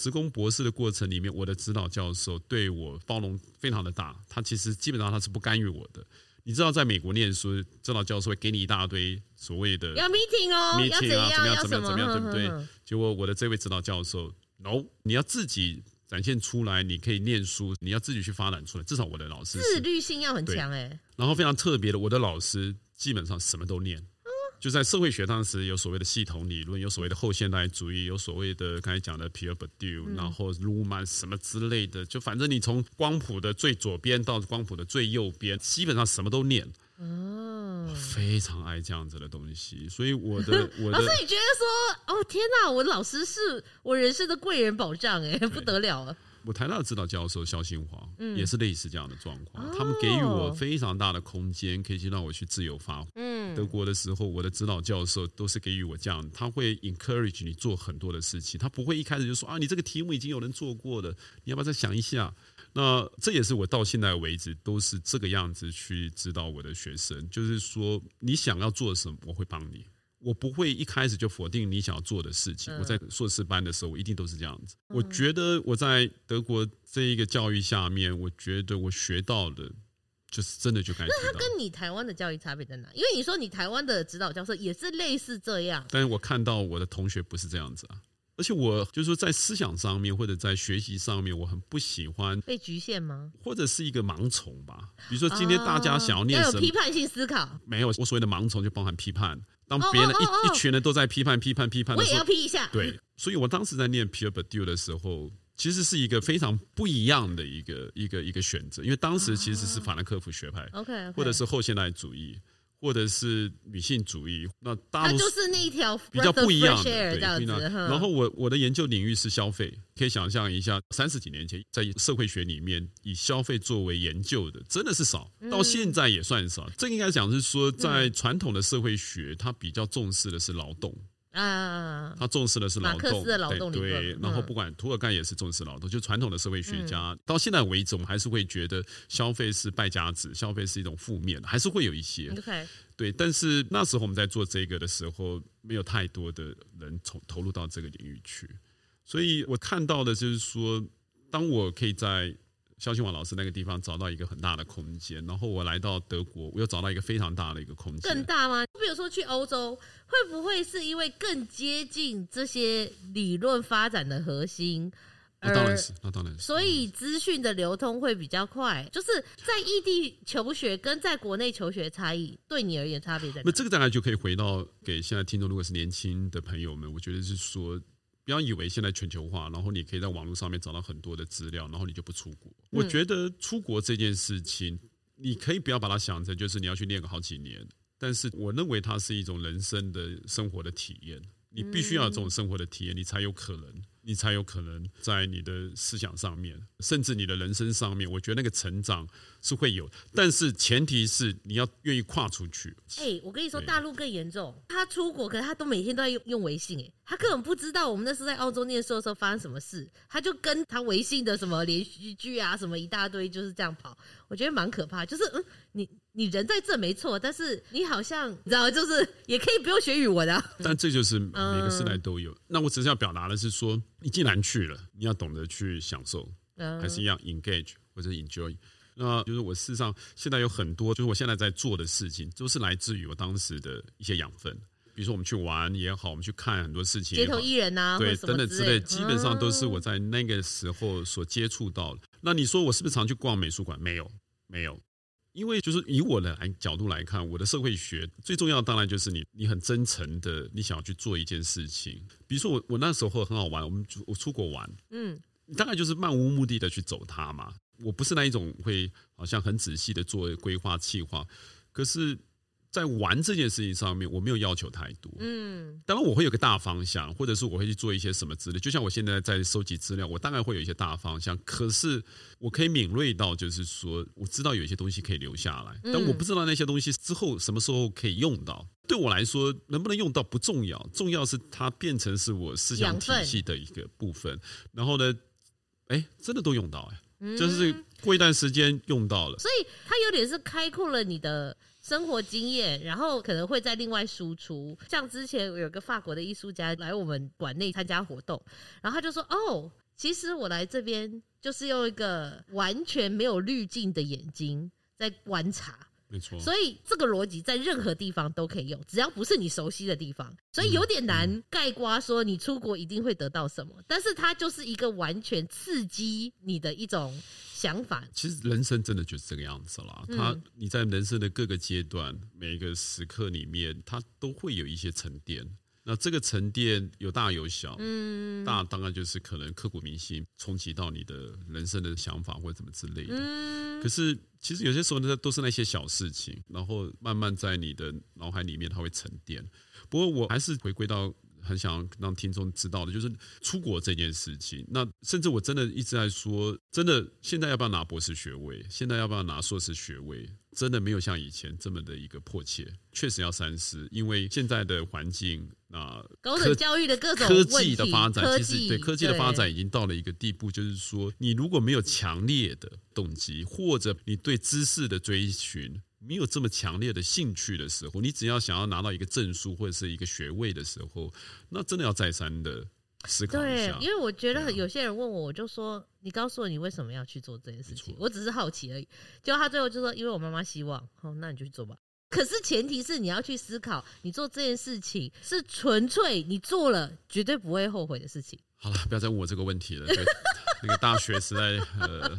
直攻博士的过程里面，我的指导教授对我包容非常的大，他其实基本上他是不干预我的。你知道，在美国念书，指导教授会给你一大堆所谓的要 meeting 哦，meeting 啊，怎么样，怎么样，怎么样，对不对？结果我的这位指导教授，no，你要自己展现出来，你可以念书，你要自己去发展出来。至少我的老师自律性要很强哎。然后非常特别的，我的老师基本上什么都念。就在社会学当时有所谓的系统理论，有所谓的后现代主义，有所谓的刚才讲的 Pierre Bourdieu，然后鲁曼什么之类的，就反正你从光谱的最左边到光谱的最右边，基本上什么都念。非常爱这样子的东西，所以我的 *laughs* 我的老师，你觉得说，哦天哪，我老师是我人生的贵人保障，哎，不得了了。我台大的指导教授萧新华，嗯，也是类似这样的状况，嗯，他们给予我非常大的空间，可以去让我去自由发挥。嗯，德国的时候，我的指导教授都是给予我这样，他会 encourage 你做很多的事情，他不会一开始就说啊，你这个题目已经有人做过了，你要不要再想一下？那这也是我到现在为止都是这个样子去指导我的学生，就是说你想要做什么，我会帮你。我不会一开始就否定你想要做的事情。我在硕士班的时候，我一定都是这样子。我觉得我在德国这一个教育下面，我觉得我学到的，就是真的就该。那他跟你台湾的教育差别在哪？因为你说你台湾的指导教授也是类似这样，但是我看到我的同学不是这样子啊。而且我就是说，在思想上面或者在学习上面，我很不喜欢被局限吗？或者是一个盲从吧？比如说，今天大家想要念什么？批判性思考。没有，我所谓的盲从就包含批判。当别人一一群人都在批判、批判、批判的时候，我也要批一下。对，*laughs* 所以我当时在念 Pierre Bourdieu 的时候，其实是一个非常不一样的一个一个一个选择，因为当时其实是法兰克福学派，OK，或者是后现代主义。或者是女性主义，那大陆就是那一条比较不一样的，对。然后我我的研究领域是消费，可以想象一下，三十几年前在社会学里面以消费作为研究的真的是少，到现在也算少。这应该讲是说，在传统的社会学，它比较重视的是劳动。啊，他重视的是劳动，劳动对，对，然后不管涂尔干也是重视劳动，就传统的社会学家到现在为止，我们还是会觉得消费是败家子，消费是一种负面，还是会有一些。OK，对，但是那时候我们在做这个的时候，没有太多的人投投入到这个领域去，所以我看到的就是说，当我可以在。萧清王老师那个地方找到一个很大的空间，然后我来到德国，我又找到一个非常大的一个空间。更大吗？比如说去欧洲，会不会是因为更接近这些理论发展的核心？那当然是，那当然是。所以资讯的流通会比较快。就是在异地求学跟在国内求学差异，对你而言差别在哪？那这个当然就可以回到给现在听众，如果是年轻的朋友们，我觉得是说。不要以为现在全球化，然后你可以在网络上面找到很多的资料，然后你就不出国。嗯、我觉得出国这件事情，你可以不要把它想成就是你要去练个好几年，但是我认为它是一种人生的生活的体验，你必须要有这种生活的体验，你才有可能。你才有可能在你的思想上面，甚至你的人生上面，我觉得那个成长是会有，但是前提是你要愿意跨出去。哎、欸，我跟你说，大陆更严重，他出国，可是他都每天都在用用微信，哎，他根本不知道我们那时候在澳洲念书的时候发生什么事，他就跟他微信的什么连续剧啊，什么一大堆，就是这样跑。我觉得蛮可怕，就是嗯，你你人在这没错，但是你好像你知道，就是也可以不用学语文啊。但这就是每个时代都有。嗯、那我只是要表达的是说，你既然去了，你要懂得去享受，嗯、还是一样 engage 或者 enjoy。那就是我事实上现在有很多，就是我现在在做的事情，都是来自于我当时的一些养分。比如说我们去玩也好，我们去看很多事情，街头艺人啊，对，等等之类，基本上都是我在那个时候所接触到的。嗯、那你说我是不是常去逛美术馆？没有。没有，因为就是以我的来角度来看，我的社会学最重要的当然就是你，你很真诚的，你想要去做一件事情。比如说我，我那时候很好玩，我们我出国玩，嗯，大概就是漫无目的的去走它嘛。我不是那一种会好像很仔细的做规划计划，可是。在玩这件事情上面，我没有要求太多。嗯，当然我会有个大方向，或者是我会去做一些什么资料。就像我现在在收集资料，我大概会有一些大方向。可是我可以敏锐到，就是说我知道有一些东西可以留下来，但我不知道那些东西之后什么时候可以用到。对我来说，能不能用到不重要，重要是它变成是我思想体系的一个部分。然后呢，哎，真的都用到哎，就是过一段时间用到了。所以它有点是开阔了你的。生活经验，然后可能会再另外输出。像之前有个法国的艺术家来我们馆内参加活动，然后他就说：“哦，其实我来这边就是用一个完全没有滤镜的眼睛在观察。”没错，所以这个逻辑在任何地方都可以用，只要不是你熟悉的地方，所以有点难盖瓜说你出国一定会得到什么，但是它就是一个完全刺激你的一种想法。其实人生真的就是这个样子啦，它你在人生的各个阶段、每一个时刻里面，它都会有一些沉淀。那这个沉淀有大有小，嗯，大当然就是可能刻骨铭心，冲击到你的人生的想法或者怎么之类的。嗯，可是其实有些时候呢，都是那些小事情，然后慢慢在你的脑海里面它会沉淀。不过我还是回归到。很想让听众知道的，就是出国这件事情。那甚至我真的一直在说，真的现在要不要拿博士学位？现在要不要拿硕士学位？真的没有像以前这么的一个迫切。确实要三思，因为现在的环境啊，高等教育的各种科技的发展，其实对科技的发展已经到了一个地步，就是说，你如果没有强烈的动机，或者你对知识的追寻。没有这么强烈的兴趣的时候，你只要想要拿到一个证书或者是一个学位的时候，那真的要再三的思考一下。对，因为我觉得有些人问我，我就说：“你告诉我你为什么要去做这件事情？”我只是好奇而已。结果他最后就说：“因为我妈妈希望。”哦，那你就去做吧。可是前提是你要去思考，你做这件事情是纯粹你做了绝对不会后悔的事情。好了，不要再问我这个问题了。*laughs* 对那个大学时代，呃。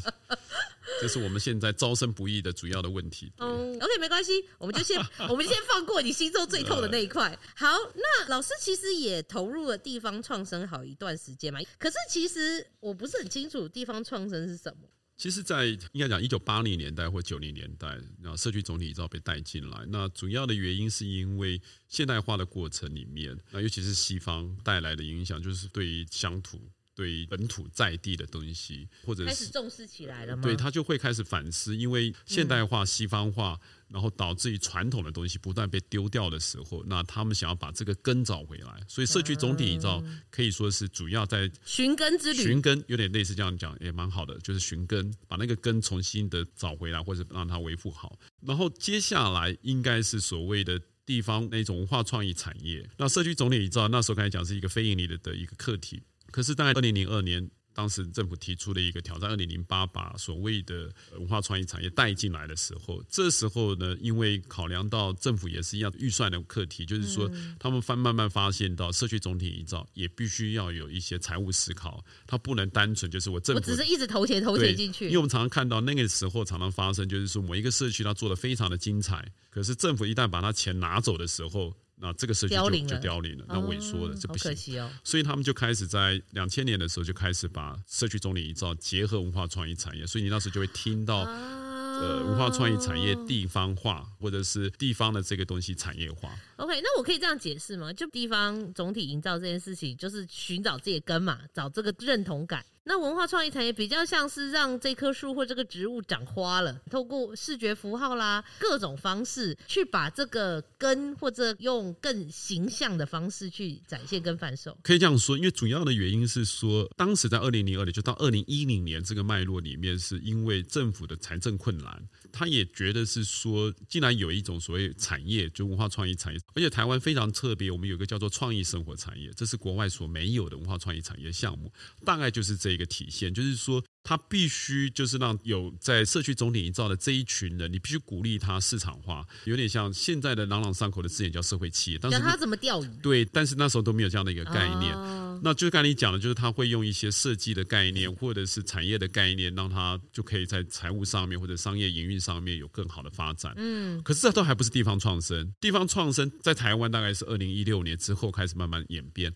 这是我们现在招生不易的主要的问题。嗯，OK，没关系，我们就先我们先放过你心中最痛的那一块。好，那老师其实也投入了地方创生好一段时间嘛。可是其实我不是很清楚地方创生是什么。其实，在应该讲一九八零年代或九零年代，然后社区总体营造被带进来。那主要的原因是因为现代化的过程里面，那尤其是西方带来的影响，就是对于乡土。对本土在地的东西，或者是开始重视起来了吗？对，他就会开始反思，因为现代化、西方化，然后导致于传统的东西不断被丢掉的时候，那他们想要把这个根找回来。所以社区总体营造可以说是主要在寻根之旅，寻根有点类似这样讲，也蛮好的，就是寻根，把那个根重新的找回来，或者让它维护好。然后接下来应该是所谓的地方那种文化创意产业。那社区总体营造那时候刚才讲是一个非盈利的的一个课题。可是，大概二零零二年，当时政府提出了一个挑战，二零零八把所谓的文化创意产业带进来的时候，这时候呢，因为考量到政府也是一样预算的课题，就是说，他们发慢慢发现到社区总体营造也必须要有一些财务思考，它不能单纯就是我政府我只是一直投钱投钱进去，因为我们常常看到那个时候常常发生，就是说某一个社区它做的非常的精彩，可是政府一旦把它钱拿走的时候。那这个社区就就凋零了，那萎缩了，这不行。哦，所以他们就开始在两千年的时候就开始把社区总理营造结合文化创意产业，所以你那时候就会听到呃文化创意产业地方化，或者是地方的这个东西产业化。OK，那我可以这样解释吗？就地方总体营造这件事情，就是寻找自己的根嘛，找这个认同感。那文化创意产业比较像是让这棵树或这个植物长花了，透过视觉符号啦，各种方式去把这个根，或者用更形象的方式去展现跟贩售。可以这样说，因为主要的原因是说，当时在二零零二年就到二零一零年这个脉络里面，是因为政府的财政困难，他也觉得是说，既然有一种所谓产业，就文化创意产业，而且台湾非常特别，我们有个叫做创意生活产业，这是国外所没有的文化创意产业项目，大概就是这。一个体现就是说，他必须就是让有在社区总体营造的这一群人，你必须鼓励他市场化，有点像现在的朗朗上口的字眼叫社会企业。但是他怎么钓鱼？对，但是那时候都没有这样的一个概念。哦那就刚才你讲的，就是他会用一些设计的概念，或者是产业的概念，让他就可以在财务上面或者商业营运上面有更好的发展。嗯，可是这都还不是地方创生。地方创生在台湾大概是二零一六年之后开始慢慢演变。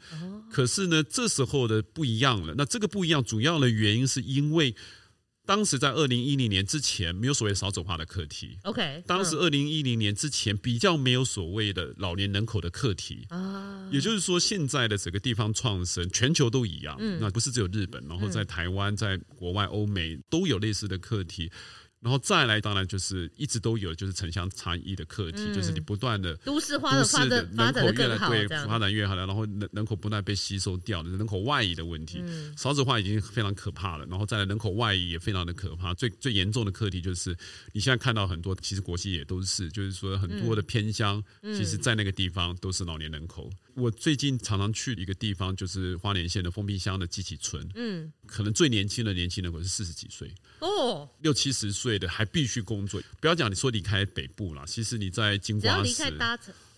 可是呢，这时候的不一样了。那这个不一样，主要的原因是因为。当时在二零一零年之前，没有所谓少子化的课题。OK，当时二零一零年之前比较没有所谓的老年人口的课题。啊，也就是说，现在的整个地方创生，全球都一样。嗯，那不是只有日本，然后在台湾、在国外、欧美都有类似的课题。然后再来，当然就是一直都有，就是城乡差异的课题，嗯、就是你不断的都市化的发展，人口越来对发展越好了，然后人人口不断被吸收掉的人口外移的问题，嗯、少子化已经非常可怕了，然后再来人口外移也非常的可怕。最最严重的课题就是你现在看到很多，其实国际也都是，就是说很多的偏乡，嗯、其实在那个地方都是老年人口。我最近常常去一个地方，就是花莲县的封闭乡的集体村。嗯，可能最年轻的年轻人我是四十几岁哦，六七十岁的还必须工作。不要讲你说离开北部了，其实你在金瓜石，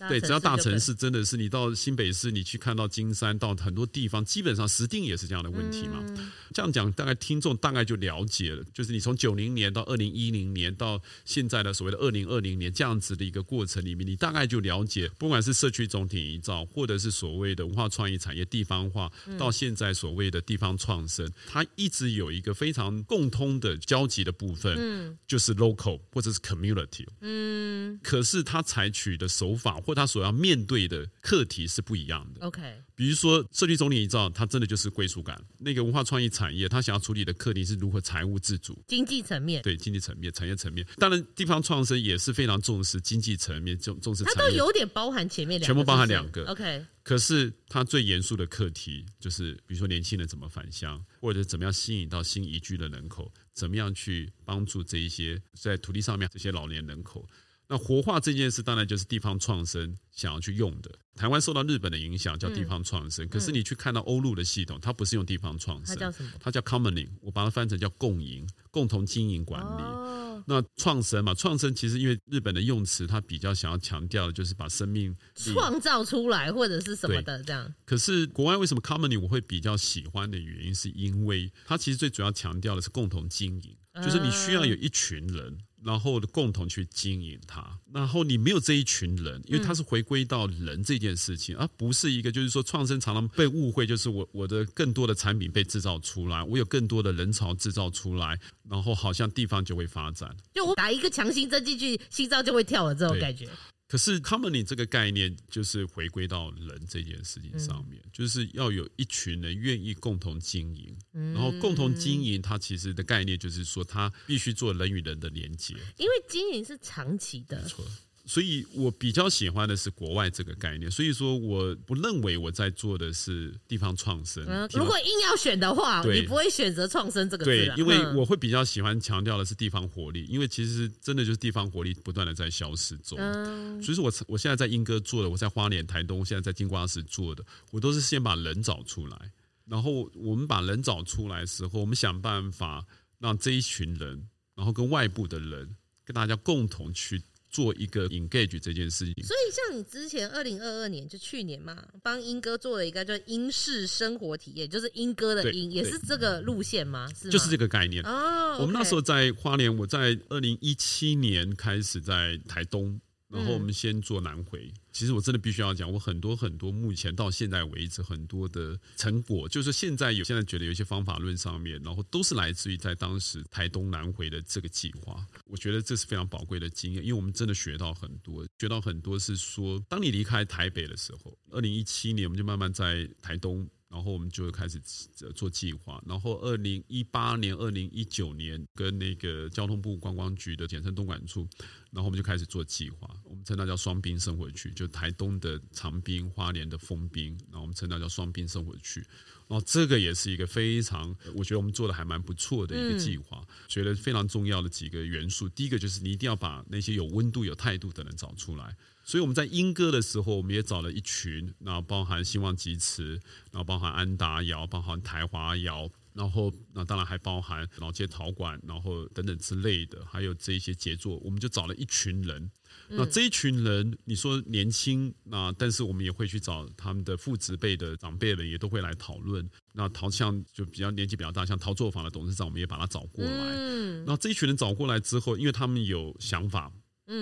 对，只要大城市，真的是你到新北市，你去看到金山，到很多地方，基本上石定也是这样的问题嘛。嗯、这样讲，大概听众大概就了解了，就是你从九零年到二零一零年到现在的所谓的二零二零年这样子的一个过程里面，你大概就了解，不管是社区总体营造，或者是所谓的文化创意产业地方化，到现在所谓的地方创生，它一直有一个非常共通的交集的部分，嗯，就是 local 或者是 community，嗯，可是它采取的手法。或他所要面对的课题是不一样的。OK，比如说社区总体营造，它真的就是归属感。那个文化创意产业，它想要处理的课题是如何财务自主、经济层面。对，经济层面、产业层面。当然，地方创生也是非常重视经济层面，重重视。它都有点包含前面两个，全部包含两个。OK，可是它最严肃的课题就是，比如说年轻人怎么返乡，或者怎么样吸引到新移居的人口，怎么样去帮助这一些在土地上面这些老年人口。那活化这件事，当然就是地方创生想要去用的。台湾受到日本的影响，叫地方创生。嗯、可是你去看到欧陆的系统，它不是用地方创生，它叫什么？它叫 commoning，我把它翻成叫共赢、共同经营管理。哦、那创生嘛，创生其实因为日本的用词，它比较想要强调的就是把生命 *laughs* 创造出来，或者是什么的这样。可是国外为什么 commoning 我会比较喜欢的原因，是因为它其实最主要强调的是共同经营，就是你需要有一群人。然后共同去经营它。然后你没有这一群人，因为它是回归到人这件事情，而不是一个就是说创生常常被误会，就是我我的更多的产品被制造出来，我有更多的人潮制造出来，然后好像地方就会发展。就我打一个强心针进去，心脏就会跳了这种感觉。可是 Company 这个概念就是回归到人这件事情上面，嗯、就是要有一群人愿意共同经营，嗯、然后共同经营，它其实的概念就是说，它必须做人与人的连接，因为经营是长期的。没错。所以我比较喜欢的是国外这个概念，所以说我不认为我在做的是地方创生。嗯，如果硬要选的话，你不会选择创生这个字。对，因为我会比较喜欢强调的是地方活力，因为其实真的就是地方活力不断的在消失中。嗯，所以说我我现在在英歌做的，我在花莲、台东，现在在金瓜石做的，我都是先把人找出来，然后我们把人找出来的时候，我们想办法让这一群人，然后跟外部的人，跟大家共同去。做一个 engage 这件事情，所以像你之前二零二二年就去年嘛，帮英哥做了一个叫英式生活体验，就是英哥的英，也是这个路线吗？是吗？就是这个概念哦。我们那时候在花莲，我在二零一七年开始在台东。然后我们先做南回，嗯、其实我真的必须要讲，我很多很多目前到现在为止很多的成果，就是现在有现在觉得有一些方法论上面，然后都是来自于在当时台东南回的这个计划。我觉得这是非常宝贵的经验，因为我们真的学到很多，学到很多是说，当你离开台北的时候，二零一七年我们就慢慢在台东。然后我们就开始做计划，然后二零一八年、二零一九年跟那个交通部观光局的简称东莞处，然后我们就开始做计划，我们称它叫双滨生活区，就台东的长滨、花莲的丰滨，然后我们称它叫双滨生活区。然后这个也是一个非常，我觉得我们做的还蛮不错的一个计划，觉得非常重要的几个元素，第一个就是你一定要把那些有温度、有态度的人找出来。所以我们在英歌的时候，我们也找了一群，那包含兴旺集词，然后包含安达窑，包含台华窑，然后那当然还包含老街陶馆，然后等等之类的，还有这一些杰作，我们就找了一群人。那这一群人，你说年轻，那但是我们也会去找他们的父执辈的长辈们，也都会来讨论。那陶像就比较年纪比较大，像陶作坊的董事长，我们也把他找过来。嗯，那这一群人找过来之后，因为他们有想法。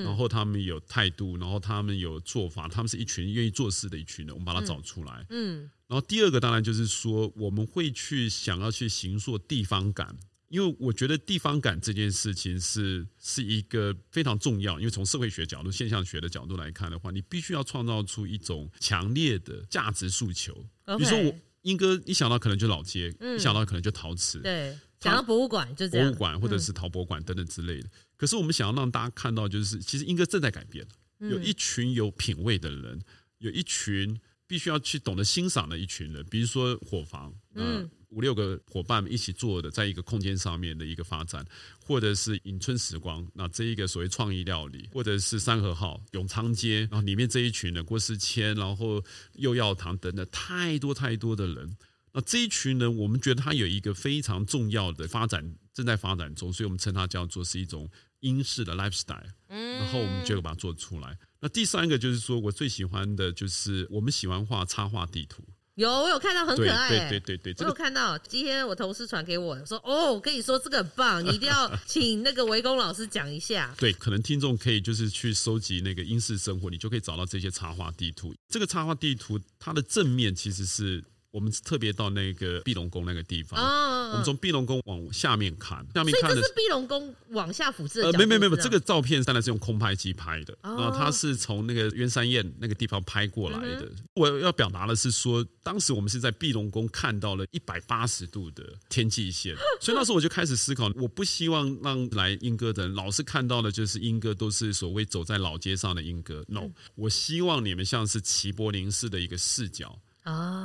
然后他们有态度，然后他们有做法，他们是一群愿意做事的一群人，我们把它找出来。嗯，然后第二个当然就是说，我们会去想要去形塑地方感，因为我觉得地方感这件事情是是一个非常重要，因为从社会学角度、现象学的角度来看的话，你必须要创造出一种强烈的价值诉求。比如说我英哥，一想到可能就老街，一想到可能就陶瓷，对，想到博物馆就这样，博物馆或者是陶博馆等等之类的。可是我们想要让大家看到，就是其实莺歌正在改变，有一群有品味的人，有一群必须要去懂得欣赏的一群人，比如说伙房，嗯，五六个伙伴们一起做的，在一个空间上面的一个发展，或者是迎春时光，那这一个所谓创意料理，或者是三和号、永昌街，然后里面这一群人郭思谦，然后又药堂等等，太多太多的人。那这一群人，我们觉得他有一个非常重要的发展正在发展中，所以我们称它叫做是一种。英式的 lifestyle，然后我们就把它做出来。那第三个就是说，我最喜欢的就是我们喜欢画插画地图。有，我有看到很可爱。对对对对，我有看到。今天我同事传给我说，哦，我跟你说这个很棒，你一定要请那个维工老师讲一下。*laughs* 对，可能听众可以就是去收集那个英式生活，你就可以找到这些插画地图。这个插画地图它的正面其实是。我们特别到那个碧龙宫那个地方，我们从碧龙宫往下面看，下面看的是碧龙宫往下俯视。呃，没没没有，这个照片当然是用空拍机拍的，然后它是从那个鸢山堰那个地方拍过来的。我要表达的是说，当时我们是在碧龙宫看到了一百八十度的天际线，*laughs* 所以那时候我就开始思考，我不希望让来莺歌的人老是看到的就是莺歌都是所谓走在老街上的莺歌，no，我希望你们像是齐柏林式的一个视角。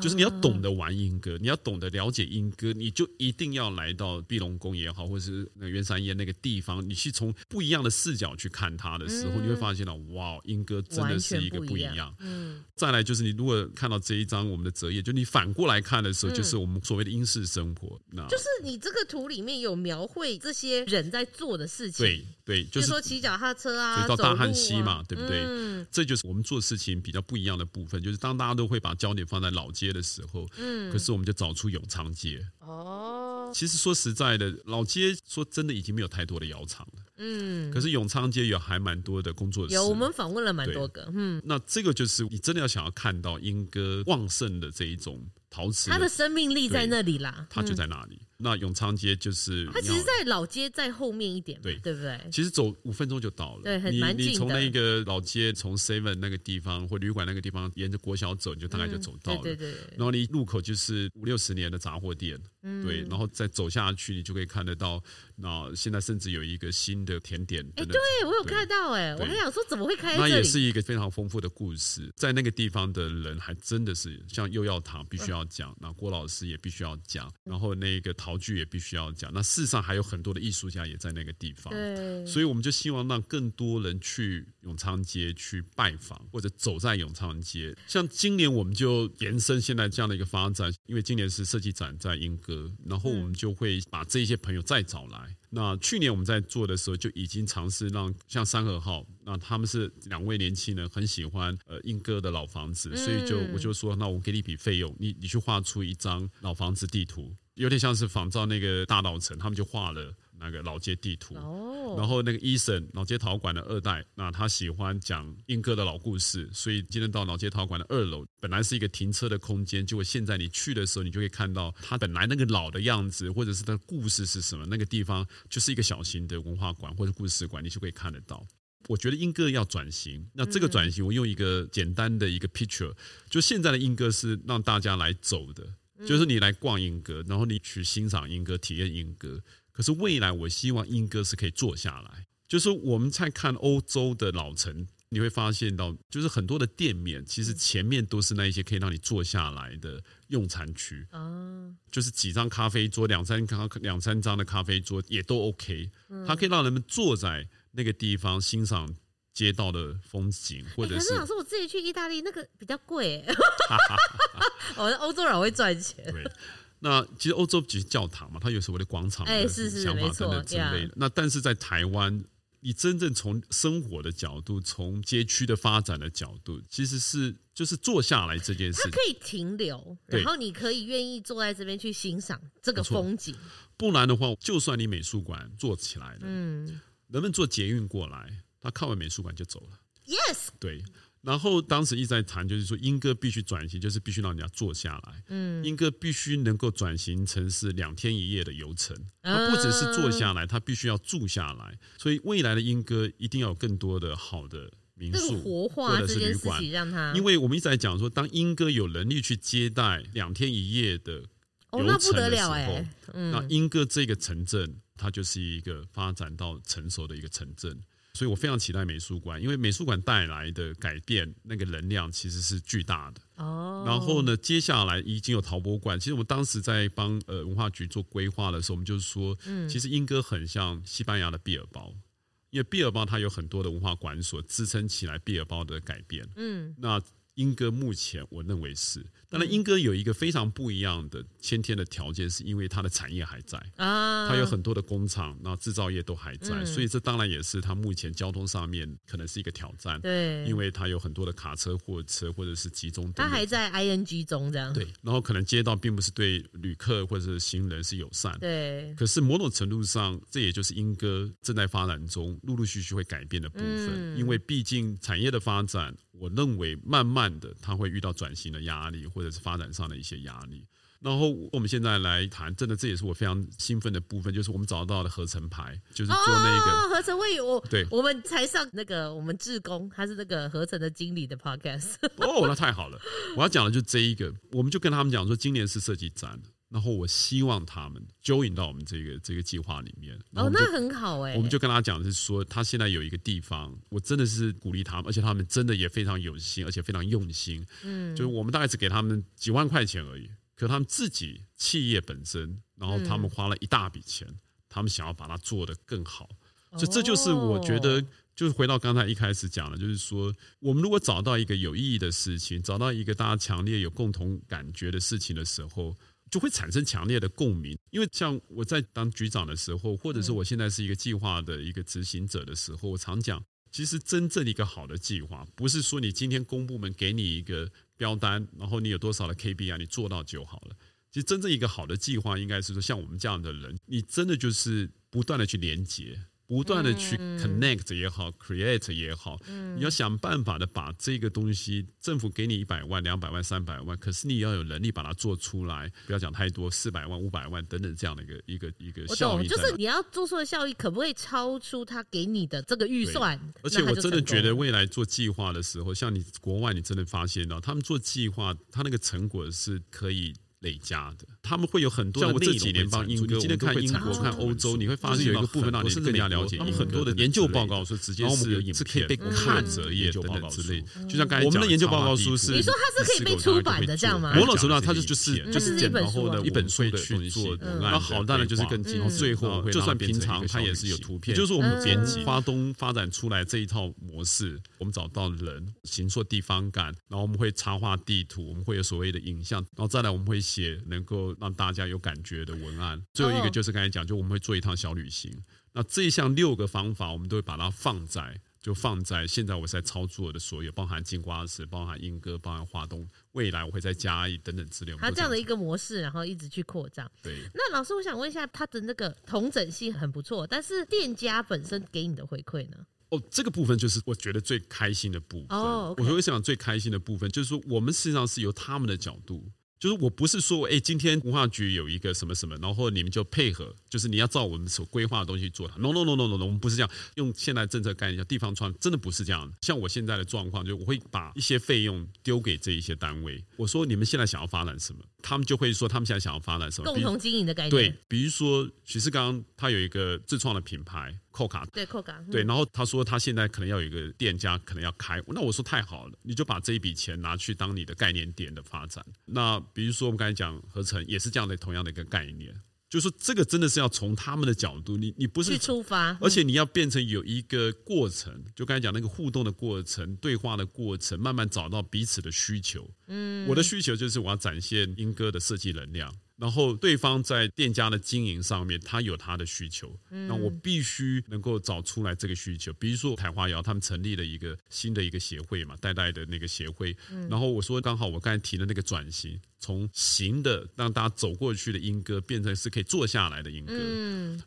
就是你要懂得玩莺歌，你要懂得了解莺歌，你就一定要来到碧龙宫也好，或者是那鸢山宴那个地方，你去从不一样的视角去看它的时候，嗯、你会发现到哇，莺歌真的是一个不一样。一样嗯，再来就是你如果看到这一张我们的折页，就你反过来看的时候，就是我们所谓的英式生活。嗯、那就是你这个图里面有描绘这些人在做的事情。对对，就是说骑脚踏车啊，就到大汉溪嘛，啊、对不对？嗯、这就是我们做事情比较不一样的部分，就是当大家都会把焦点放在老街的时候，嗯，可是我们就找出永昌街。哦，其实说实在的，老街说真的已经没有太多的窑厂了。嗯，可是永昌街有还蛮多的工作室，有我们访问了蛮多个。嗯，那这个就是你真的要想要看到莺歌旺盛的这一种陶瓷，它的生命力在那里啦，它就在那里。那永昌街就是它，其实，在老街在后面一点，对对不对？其实走五分钟就到了，对，很蛮近的。你从那个老街，从 Seven 那个地方或旅馆那个地方，沿着国小走，你就大概就走到了。对对对。然后你路口就是五六十年的杂货店，对，然后再走下去，你就可以看得到。那现在甚至有一个新的甜点，哎，对我有看到，哎，我还想说怎么会开？那也是一个非常丰富的故事，在那个地方的人还真的是像幼药堂必须要讲，那郭老师也必须要讲，然后那个陶具也必须要。讲那事实上还有很多的艺术家也在那个地方，对，所以我们就希望让更多人去永昌街去拜访或者走在永昌街。像今年我们就延伸现在这样的一个发展，因为今年是设计展在英歌，然后我们就会把这些朋友再找来。那去年我们在做的时候就已经尝试让像三和号，那他们是两位年轻人很喜欢呃英歌的老房子，所以就我就说，那我给你一笔费用，你你去画出一张老房子地图。有点像是仿照那个大稻城，他们就画了那个老街地图。哦。然后那个医生老街陶馆的二代，那他喜欢讲英哥的老故事，所以今天到老街陶馆的二楼，本来是一个停车的空间，结果现在你去的时候，你就会看到他本来那个老的样子，或者是他的故事是什么。那个地方就是一个小型的文化馆或者故事馆，你就可以看得到。我觉得英歌要转型，那这个转型，我用一个简单的一个 picture，就现在的英歌是让大家来走的。就是你来逛英歌，然后你去欣赏英歌、体验英歌。可是未来，我希望英哥是可以坐下来。就是我们在看欧洲的老城，你会发现到，就是很多的店面，其实前面都是那一些可以让你坐下来的用餐区。就是几张咖啡桌，两三咖两三张的咖啡桌也都 OK。它可以让人们坐在那个地方欣赏。街道的风景，或者是，欸、可是老师，我自己去意大利那个比较贵，*laughs* *laughs* 我们欧洲人会赚钱。对，那其实欧洲只是教堂嘛，它有所谓的广场的想法等等之类的。那但是在台湾，你真正从生活的角度，从街区的发展的角度，其实是就是坐下来这件事，它可以停留，然后你可以愿意坐在这边去欣赏这个风景。不然的话，就算你美术馆做起来了，嗯，人们坐捷运过来。他看完美术馆就走了。Yes，对。然后当时一直在谈，就是说英歌必须转型，就是必须让人家坐下来。嗯，英歌必须能够转型成是两天一夜的游程。它不只是坐下来，它必须要住下来。所以未来的英歌一定要有更多的好的民宿活化或者是旅馆，让它。因为我们一直在讲说，当莺歌有能力去接待两天一夜的游程的时候，那莺歌这个城镇，它就是一个发展到成熟的一个城镇。所以我非常期待美术馆，因为美术馆带来的改变，那个能量其实是巨大的。哦。然后呢，接下来已经有陶博馆。其实我们当时在帮呃文化局做规划的时候，我们就是说，嗯，其实莺歌很像西班牙的毕尔包，因为毕尔包它有很多的文化馆所支撑起来毕尔包的改变。嗯。那莺歌目前我认为是。当然，英哥有一个非常不一样的先天的条件，是因为它的产业还在啊，它有很多的工厂，然后制造业都还在，嗯、所以这当然也是它目前交通上面可能是一个挑战。对，因为它有很多的卡车、货车或者是集中等等，它还在 ING 中这样。对，然后可能街道并不是对旅客或者是行人是友善。对，可是某种程度上，这也就是英哥正在发展中陆陆续续会改变的部分，嗯、因为毕竟产业的发展，我认为慢慢的他会遇到转型的压力或。者是发展上的一些压力，然后我们现在来谈，真的这也是我非常兴奋的部分，就是我们找到的合成牌，就是做那个、哦、合成会有我对，我们才上那个我们志工，他是那个合成的经理的 podcast。哦，那太好了！我要讲的就这一个，我们就跟他们讲说，今年是设计展。然后我希望他们 join 到我们这个这个计划里面。哦，那很好哎。我们就跟他讲的是说，他现在有一个地方，我真的是鼓励他们，而且他们真的也非常有心，而且非常用心。嗯，就是我们大概只给他们几万块钱而已，可他们自己企业本身，然后他们花了一大笔钱，他们想要把它做得更好。所以这就是我觉得，就是回到刚才一开始讲的，就是说，我们如果找到一个有意义的事情，找到一个大家强烈有共同感觉的事情的时候。就会产生强烈的共鸣，因为像我在当局长的时候，或者是我现在是一个计划的一个执行者的时候，我常讲，其实真正一个好的计划，不是说你今天公部门给你一个标单，然后你有多少的 KPI，你做到就好了。其实真正一个好的计划，应该是说像我们这样的人，你真的就是不断的去连接。不断的去 connect 也好，create 也好，你要想办法的把这个东西，政府给你一百万、两百万、三百万，可是你要有能力把它做出来，不要讲太多，四百万、五百万等等这样的一个一个一个效益。就是你要做出的效益，可不可以超出他给你的这个预算？而且我真的觉得未来做计划的时候，像你国外，你真的发现到他们做计划，他那个成果是可以。累加的，他们会有很多。像我这几年帮英哥，你今天看英国、看欧洲，你会发现有一个部分让你更加了解。他们很多的研究报告说，直接是是可以被看折页等等之类。就像刚才我们的研究报告书是，你说它是可以被出版的这样吗？某种程度上，它就就是就是简报后的一本书的去做。那好，当然就是更精。最后，就算平常它也是有图片，就是我们编辑花东发展出来这一套模式，我们找到人，形塑地方感，然后我们会插画地图，我们会有所谓的影像，然后再来我们会。写能够让大家有感觉的文案，最后一个就是刚才讲，就我们会做一趟小旅行。那这一项六个方法，我们都会把它放在，就放在现在我在操作的所有，包含金瓜石，包含英歌，包含华东，未来我会再加一等等资料。它这样的一个模式，然后一直去扩张。对。那老师，我想问一下，它的那个同整性很不错，但是店家本身给你的回馈呢？哦，这个部分就是我觉得最开心的部分。哦，okay、我会想最开心的部分就是说，我们实际上是由他们的角度。就是我不是说，哎，今天文化局有一个什么什么，然后你们就配合，就是你要照我们所规划的东西做。No no no no no no，我们不是这样。用现在政策概念叫地方创，真的不是这样。像我现在的状况，就我会把一些费用丢给这一些单位，我说你们现在想要发展什么，他们就会说他们现在想要发展什么。共同经营的概念。对，比如说许世刚他有一个自创的品牌。扣卡对扣卡对，然后他说他现在可能要有一个店家，可能要开。那我说太好了，你就把这一笔钱拿去当你的概念店的发展。那比如说我们刚才讲合成也是这样的同样的一个概念，就是说这个真的是要从他们的角度，你你不是去出发，而且你要变成有一个过程，就刚才讲那个互动的过程、对话的过程，慢慢找到彼此的需求。嗯，我的需求就是我要展现英哥的设计能量。然后对方在店家的经营上面，他有他的需求，那我必须能够找出来这个需求。比如说台花窑，他们成立了一个新的一个协会嘛，代代的那个协会。然后我说刚好我刚才提的那个转型，从行的让大家走过去的莺歌，变成是可以坐下来的莺歌。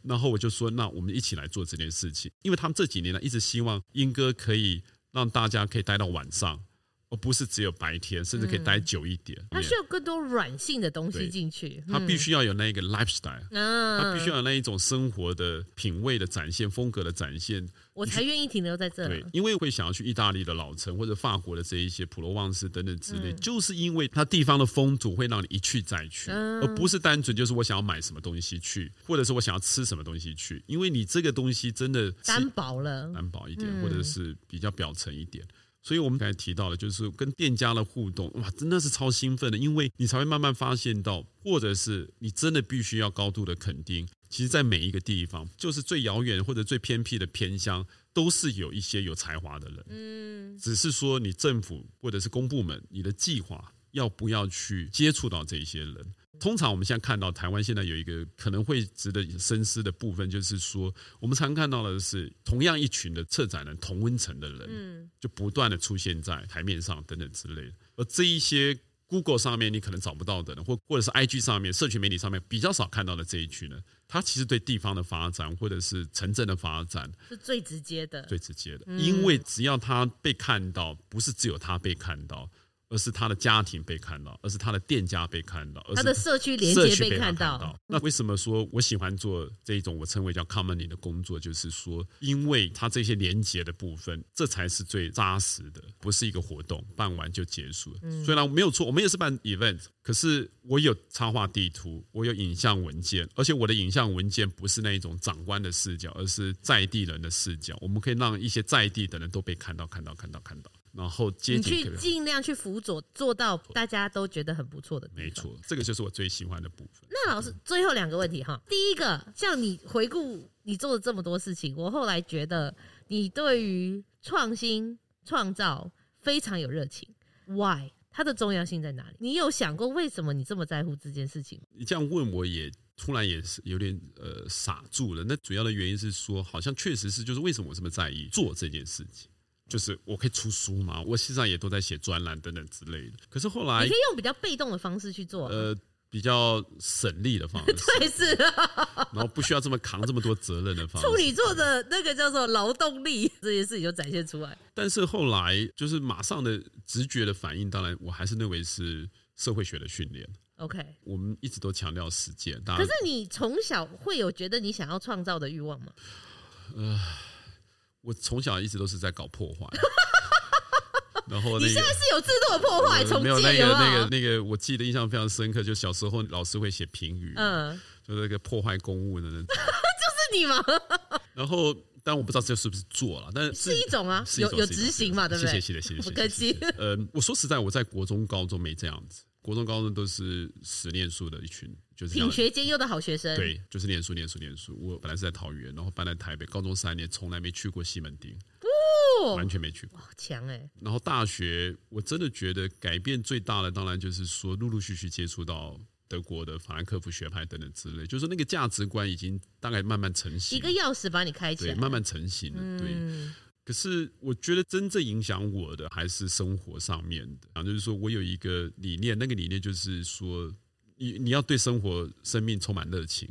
然后我就说，那我们一起来做这件事情，因为他们这几年呢一直希望莺歌可以让大家可以待到晚上。而不是只有白天，甚至可以待久一点。它需要更多软性的东西进去，它必须要有那一个 lifestyle，它必须要有那一种生活的品味的展现、风格的展现，我才愿意停留在这里。对，因为会想要去意大利的老城或者法国的这一些普罗旺斯等等之类，就是因为它地方的风土会让你一去再去，而不是单纯就是我想要买什么东西去，或者是我想要吃什么东西去，因为你这个东西真的单薄了，单薄一点，或者是比较表层一点。所以，我们刚才提到的，就是跟店家的互动，哇，真的是超兴奋的，因为你才会慢慢发现到，或者是你真的必须要高度的肯定，其实，在每一个地方，就是最遥远或者最偏僻的偏乡，都是有一些有才华的人，嗯，只是说你政府或者是公部门，你的计划要不要去接触到这些人。通常我们现在看到台湾现在有一个可能会值得深思的部分，就是说我们常看到的是同样一群的策展人，同温层的人，就不断的出现在台面上等等之类的。而这一些 Google 上面你可能找不到的人，或或者是 IG 上面社群媒体上面比较少看到的这一群呢，他其实对地方的发展或者是城镇的发展是最直接的，最直接的，因为只要他被看到，不是只有他被看到。而是他的家庭被看到，而是他的店家被看到，而是他的社区连接被看到。那为什么说我喜欢做这一种我称为叫 company 的工作？就是说，因为他这些连接的部分，这才是最扎实的，不是一个活动办完就结束了。虽然没有错，我们也是办 event，可是我有插画地图，我有影像文件，而且我的影像文件不是那一种长官的视角，而是在地人的视角。我们可以让一些在地的人都被看到，看到，看到，看到。然后接你去尽量去辅佐，做到大家都觉得很不错的。没错，这个就是我最喜欢的部分。那老师最后两个问题哈，第一个，像你回顾你做了这么多事情，我后来觉得你对于创新创造非常有热情。Why？它的重要性在哪里？你有想过为什么你这么在乎这件事情？你这样问我也突然也是有点呃傻住了。那主要的原因是说，好像确实是就是为什么我这么在意做这件事情。就是我可以出书嘛，我实际上也都在写专栏等等之类的。可是后来你可以用比较被动的方式去做。呃，比较省力的方式，*laughs* 对，是，*laughs* 然后不需要这么扛这么多责任的方式。处女座的那个叫做劳动力 *laughs* 这件事情就展现出来。但是后来就是马上的直觉的反应，当然我还是认为是社会学的训练。OK，我们一直都强调实践。可是你从小会有觉得你想要创造的欲望吗？呃，我从小一直都是在搞破坏。*laughs* 然后、那个、你现在是有制度的破坏，从、呃、没有那个那个那个，我记得印象非常深刻，就小时候老师会写评语，嗯，*laughs* 就是那个破坏公务的那种，*laughs* 就是你吗？然后，但我不知道这是不是做了，但是是一种啊，有有执行嘛，对不对？谢谢谢谢谢谢，不客气。呃，我说实在，我在国中、高中没这样子，国中、高中都是死念书的一群，就是品学兼优的好学生，对，就是念书念书念书。我本来是在桃园，然后搬来台北，高中三年从来没去过西门町。不完全没去过，强哎！然后大学，我真的觉得改变最大的，当然就是说，陆陆续续接触到德国的法兰克福学派等等之类，就是那个价值观已经大概慢慢成型，一个钥匙把你开启，对，慢慢成型了。对，可是我觉得真正影响我的还是生活上面的，啊，就是说我有一个理念，那个理念就是说，你你要对生活、生命充满热情。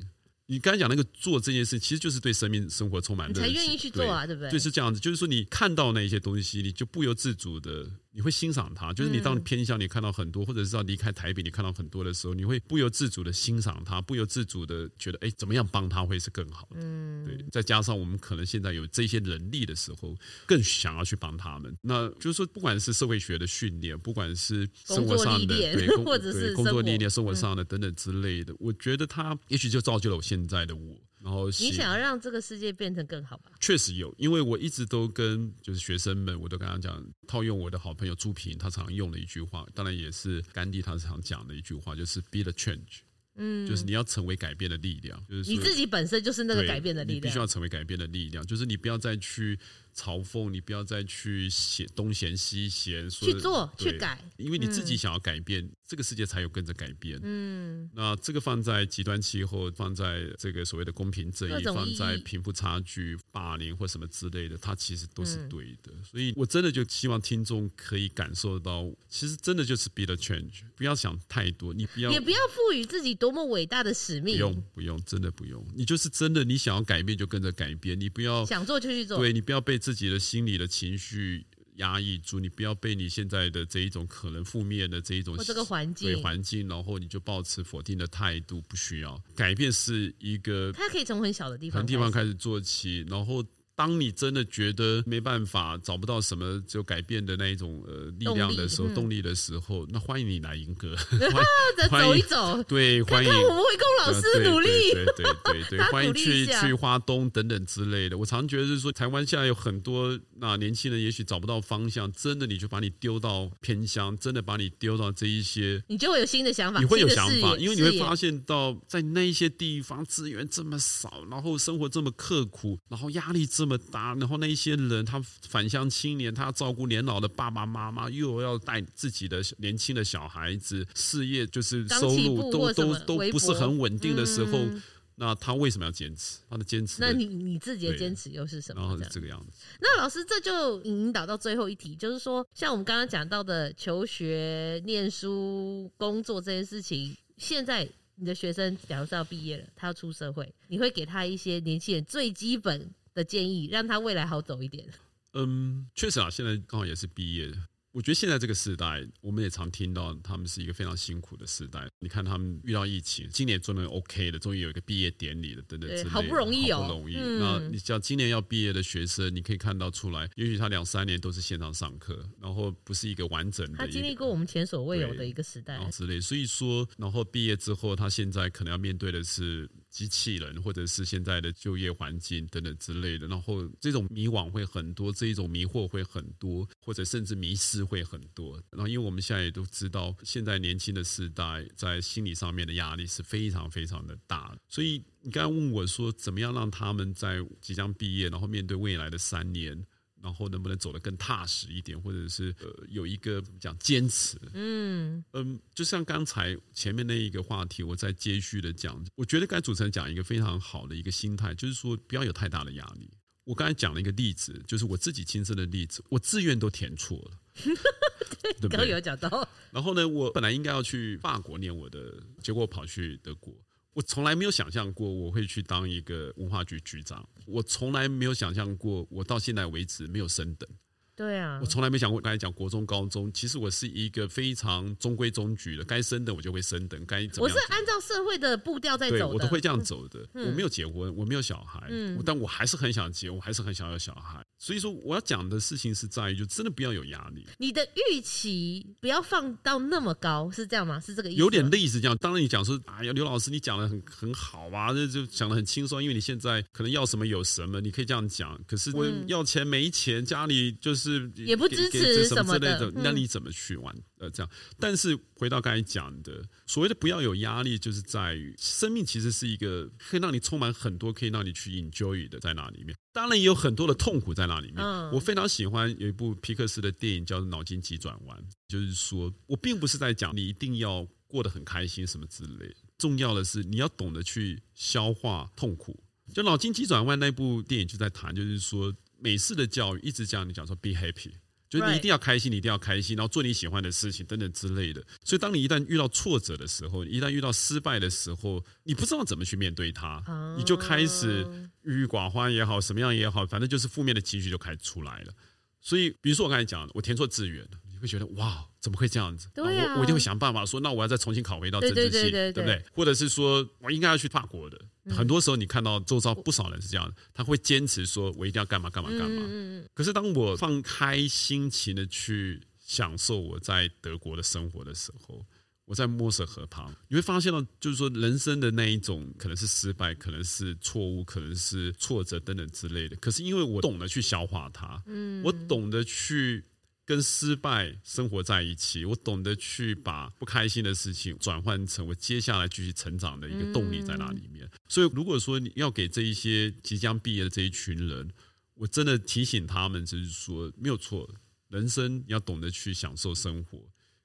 你刚才讲那个做这件事，其实就是对生命生活充满热情，你才愿意去做啊，对，对不对？就是这样子，就是说你看到那一些东西，你就不由自主的。你会欣赏他，就是你当你偏向你看到很多，或者是要离开台北，你看到很多的时候，你会不由自主的欣赏他，不由自主的觉得，哎，怎么样帮他会是更好的？嗯，对。再加上我们可能现在有这些能力的时候，更想要去帮他们。那就是说，不管是社会学的训练，不管是生活上的对，或者是工作历练、生活上的等等之类的，嗯、我觉得他也许就造就了我现在的我。然后你想要让这个世界变成更好吧？确实有，因为我一直都跟就是学生们，我都跟他讲，套用我的好朋友朱平他常用的一句话，当然也是甘地他常讲的一句话，就是 “be the change”，嗯，就是你要成为改变的力量，就是你自己本身就是那个改变的力量，你必须要成为改变的力量，就是你不要再去。嘲讽你，不要再去嫌东嫌西嫌，说去做去改，因为你自己想要改变，嗯、这个世界才有跟着改变。嗯，那这个放在极端气候，放在这个所谓的公平正义，放在贫富差距、霸凌或什么之类的，它其实都是对的。嗯、所以我真的就希望听众可以感受到，其实真的就是 be the change，不要想太多，你不要也不要赋予自己多么伟大的使命，不用不用，真的不用，你就是真的你想要改变就跟着改变，你不要想做就去做，对你不要被。自己的心理的情绪压抑住，你不要被你现在的这一种可能负面的这一种这个环境对环境，然后你就抱持否定的态度，不需要改变是一个，它可以从很小的地方地方开始做起，然后。当你真的觉得没办法找不到什么就改变的那一种呃力量的时候，动力，的时候，那欢迎你来迎歌，*laughs* 再走一走，对，欢迎我们会供老师的努力，对对对对，欢迎去去花东等等之类的。我常觉得就是说，台湾现在有很多那年轻人，也许找不到方向，真的你就把你丢到偏乡，真的把你丢到这一些，你就会有新的想法，你会有想法，因为你会发现到在那一些地方资源这么少，然后生活这么刻苦，然后压力这么。这么大，然后那一些人，他返乡青年，他要照顾年老的爸爸妈妈，又要带自己的年轻的小孩子，事业就是收入都都都不是很稳定的时候，嗯、那他为什么要坚持？他的坚持，那你你自己的坚持又是什么？然后是这个样子。那老师，这就引导到最后一题，就是说，像我们刚刚讲到的求学、念书、工作这件事情，现在。你的学生假如是要毕业了，他要出社会，你会给他一些年轻人最基本的建议，让他未来好走一点。嗯，确实啊，现在刚好也是毕业。我觉得现在这个时代，我们也常听到他们是一个非常辛苦的时代。你看他们遇到疫情，今年做的 OK 的，终于有一个毕业典礼了，等等之类的，好不容易哦，好不容易。嗯、那你像今年要毕业的学生，你可以看到出来，也许他两三年都是线上上课，然后不是一个完整的。他经历过我们前所未有的一个时代之类，所以说，然后毕业之后，他现在可能要面对的是。机器人，或者是现在的就业环境等等之类的，然后这种迷惘会很多，这一种迷惑会很多，或者甚至迷失会很多。然后，因为我们现在也都知道，现在年轻的世代在心理上面的压力是非常非常的大，所以你刚才问我说，怎么样让他们在即将毕业，然后面对未来的三年？然后能不能走得更踏实一点，或者是呃有一个讲坚持，嗯嗯，就像刚才前面那一个话题，我再接续的讲，我觉得该主持人讲一个非常好的一个心态，就是说不要有太大的压力。我刚才讲了一个例子，就是我自己亲身的例子，我志愿都填错了，*laughs* 对，刚有讲到。然后呢，我本来应该要去法国念我的，结果我跑去德国。我从来没有想象过我会去当一个文化局局长，我从来没有想象过，我到现在为止没有升等。对啊，我从来没想过。刚才讲国中、高中，其实我是一个非常中规中矩的，该升等我就会升等，该怎么样？我是按照社会的步调在走的，我都会这样走的。嗯、我没有结婚，我没有小孩，嗯、但我还是很想结，我还是很想要小孩。所以说，我要讲的事情是在于，就真的不要有压力。你的预期不要放到那么高，是这样吗？是这个意思？有点类似这样。当然，你讲说，哎呀，刘老师，你讲的很很好啊，这就讲的很轻松，因为你现在可能要什么有什么，你可以这样讲。可是我要钱没钱，家里就是也不。支持什么之类的，那你怎么去玩？呃，这样。但是回到刚才讲的，所谓的不要有压力，就是在于生命其实是一个可以让你充满很多可以让你去 enjoy 的，在那里面。当然也有很多的痛苦在那里面。我非常喜欢有一部皮克斯的电影叫做《脑筋急转弯》，就是说我并不是在讲你一定要过得很开心什么之类，重要的是你要懂得去消化痛苦。就《脑筋急转弯》那部电影就在谈，就是说美式的教育一直讲你讲说 be happy。就是你一定要开心，你一定要开心，然后做你喜欢的事情等等之类的。所以，当你一旦遇到挫折的时候，一旦遇到失败的时候，你不知道怎么去面对它，你就开始郁郁寡欢也好，什么样也好，反正就是负面的情绪就开始出来了。所以，比如说我刚才讲的，我填错志愿你会觉得哇，怎么会这样子？对啊，我我一定会想办法说，那我要再重新考回到政治系，对不对？或者是说我应该要去法国的。很多时候你看到周遭不少人是这样的，他会坚持说我一定要干嘛干嘛干嘛。可是当我放开心情的去享受我在德国的生活的时候，我在莫瑟河旁，你会发现到，就是说人生的那一种可能是失败，可能是错误，可能是挫折等等之类的。可是因为我懂得去消化它，嗯，我懂得去跟失败生活在一起，我懂得去把不开心的事情转换成我接下来继续成长的一个动力在那里面。所以如果说你要给这一些即将毕业的这一群人，我真的提醒他们，就是说没有错，人生要懂得去享受生活。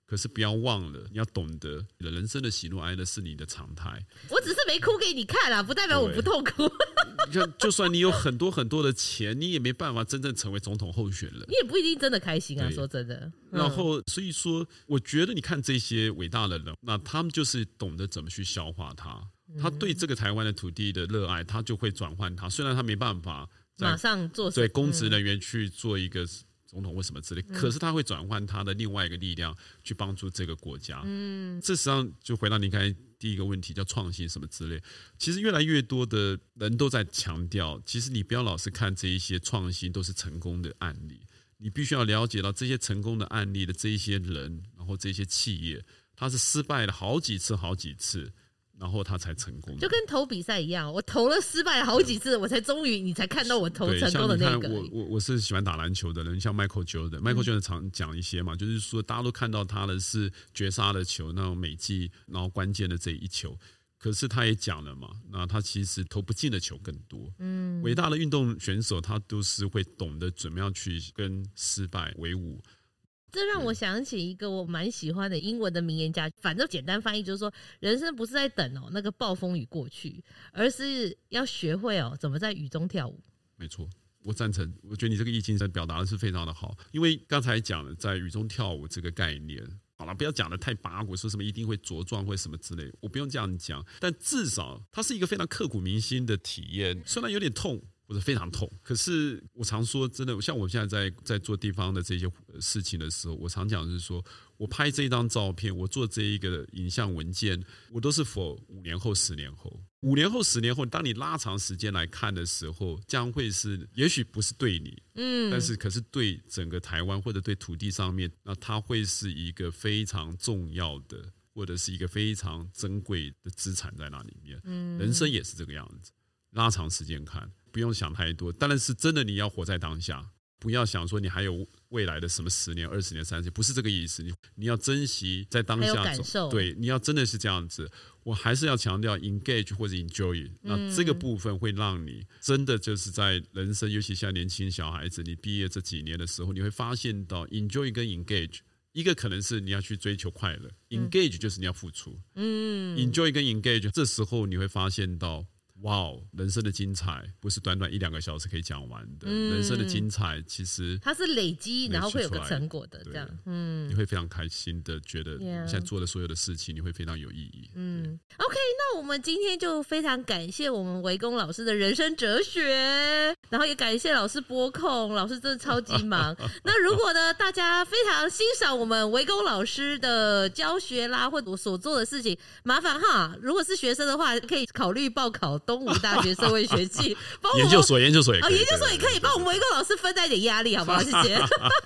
可是不要忘了，你要懂得，人生的喜怒哀乐是你的常态。我只是没哭给你看啊，不代表我不痛苦。你看，就算你有很多很多的钱，你也没办法真正成为总统候选人。你也不一定真的开心啊，说真的。嗯、然后，所以说，我觉得你看这些伟大的人，那他们就是懂得怎么去消化它。他对这个台湾的土地的热爱，他就会转换它。虽然他没办法马上做对公职人员去做一个。总统为什么之类？可是他会转换他的另外一个力量去帮助这个国家。嗯，这实际上就回到你刚才第一个问题，叫创新什么之类。其实越来越多的人都在强调，其实你不要老是看这一些创新都是成功的案例，你必须要了解到这些成功的案例的这一些人，然后这些企业，他是失败了好几次，好几次。然后他才成功，就跟投比赛一样，我投了失败好几次，我才终于你才看到我投成功的那个。我我我是喜欢打篮球的人，像 Michael Jordan，Michael Jordan 常讲一些嘛，就是说大家都看到他的是绝杀的球，那种美技，然后关键的这一球。可是他也讲了嘛，那他其实投不进的球更多。嗯，伟大的运动选手他都是会懂得怎么样去跟失败为伍。这让我想起一个我蛮喜欢的英文的名言家，反正简单翻译就是说，人生不是在等哦那个暴风雨过去，而是要学会哦怎么在雨中跳舞。没错，我赞成。我觉得你这个意境在表达的是非常的好，因为刚才讲了在雨中跳舞这个概念，好了，不要讲的太八股，说什么一定会茁壮或什么之类，我不用这样讲，但至少它是一个非常刻骨铭心的体验，虽然有点痛。或者非常痛，可是我常说，真的，像我现在在在做地方的这些事情的时候，我常讲就是说，我拍这一张照片，我做这一个影像文件，我都是 for 五年后、十年后，五年后、十年后，当你拉长时间来看的时候，将会是，也许不是对你，嗯，但是可是对整个台湾或者对土地上面，那它会是一个非常重要的，或者是一个非常珍贵的资产在那里面。嗯，人生也是这个样子，拉长时间看。不用想太多，当然是真的。你要活在当下，不要想说你还有未来的什么十年、二十年、三十年，不是这个意思。你你要珍惜在当下走，对，你要真的是这样子。我还是要强调 engage 或者 enjoy，那这个部分会让你真的就是在人生，尤其像年轻小孩子，你毕业这几年的时候，你会发现到 enjoy 跟 engage，一个可能是你要去追求快乐，engage 就是你要付出。嗯，enjoy 跟 engage，这时候你会发现到。哇哦，人生的精彩不是短短一两个小时可以讲完的，嗯、人生的精彩其实它是累积，然后会有个成果的，这样，嗯，你会非常开心的觉得你现在做的所有的事情，你会非常有意义。嗯，OK，那我们今天就非常感谢我们维公老师的人生哲学，然后也感谢老师播控，老师真的超级忙。*laughs* 那如果呢，大家非常欣赏我们维公老师的教学啦，或者我所做的事情，麻烦哈，如果是学生的话，可以考虑报考。东吴大学社会学系 *laughs* 研究所，研究所也可以，研究所也可以帮我们维公老师分担一点压力，好不好？谢谢。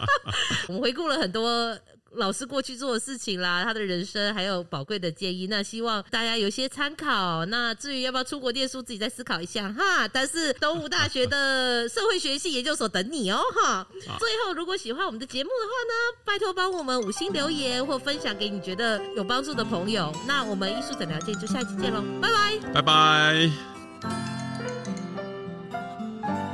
*laughs* 我们回顾了很多老师过去做的事情啦，他的人生还有宝贵的建议，那希望大家有些参考。那至于要不要出国念书，自己再思考一下哈。*laughs* 但是东吴大学的社会学系研究所等你哦哈。最后，如果喜欢我们的节目的话呢，拜托帮我们五星留言或分享给你觉得有帮助的朋友。那我们艺术诊疗间就下期见喽，拜拜，拜拜。Thank you.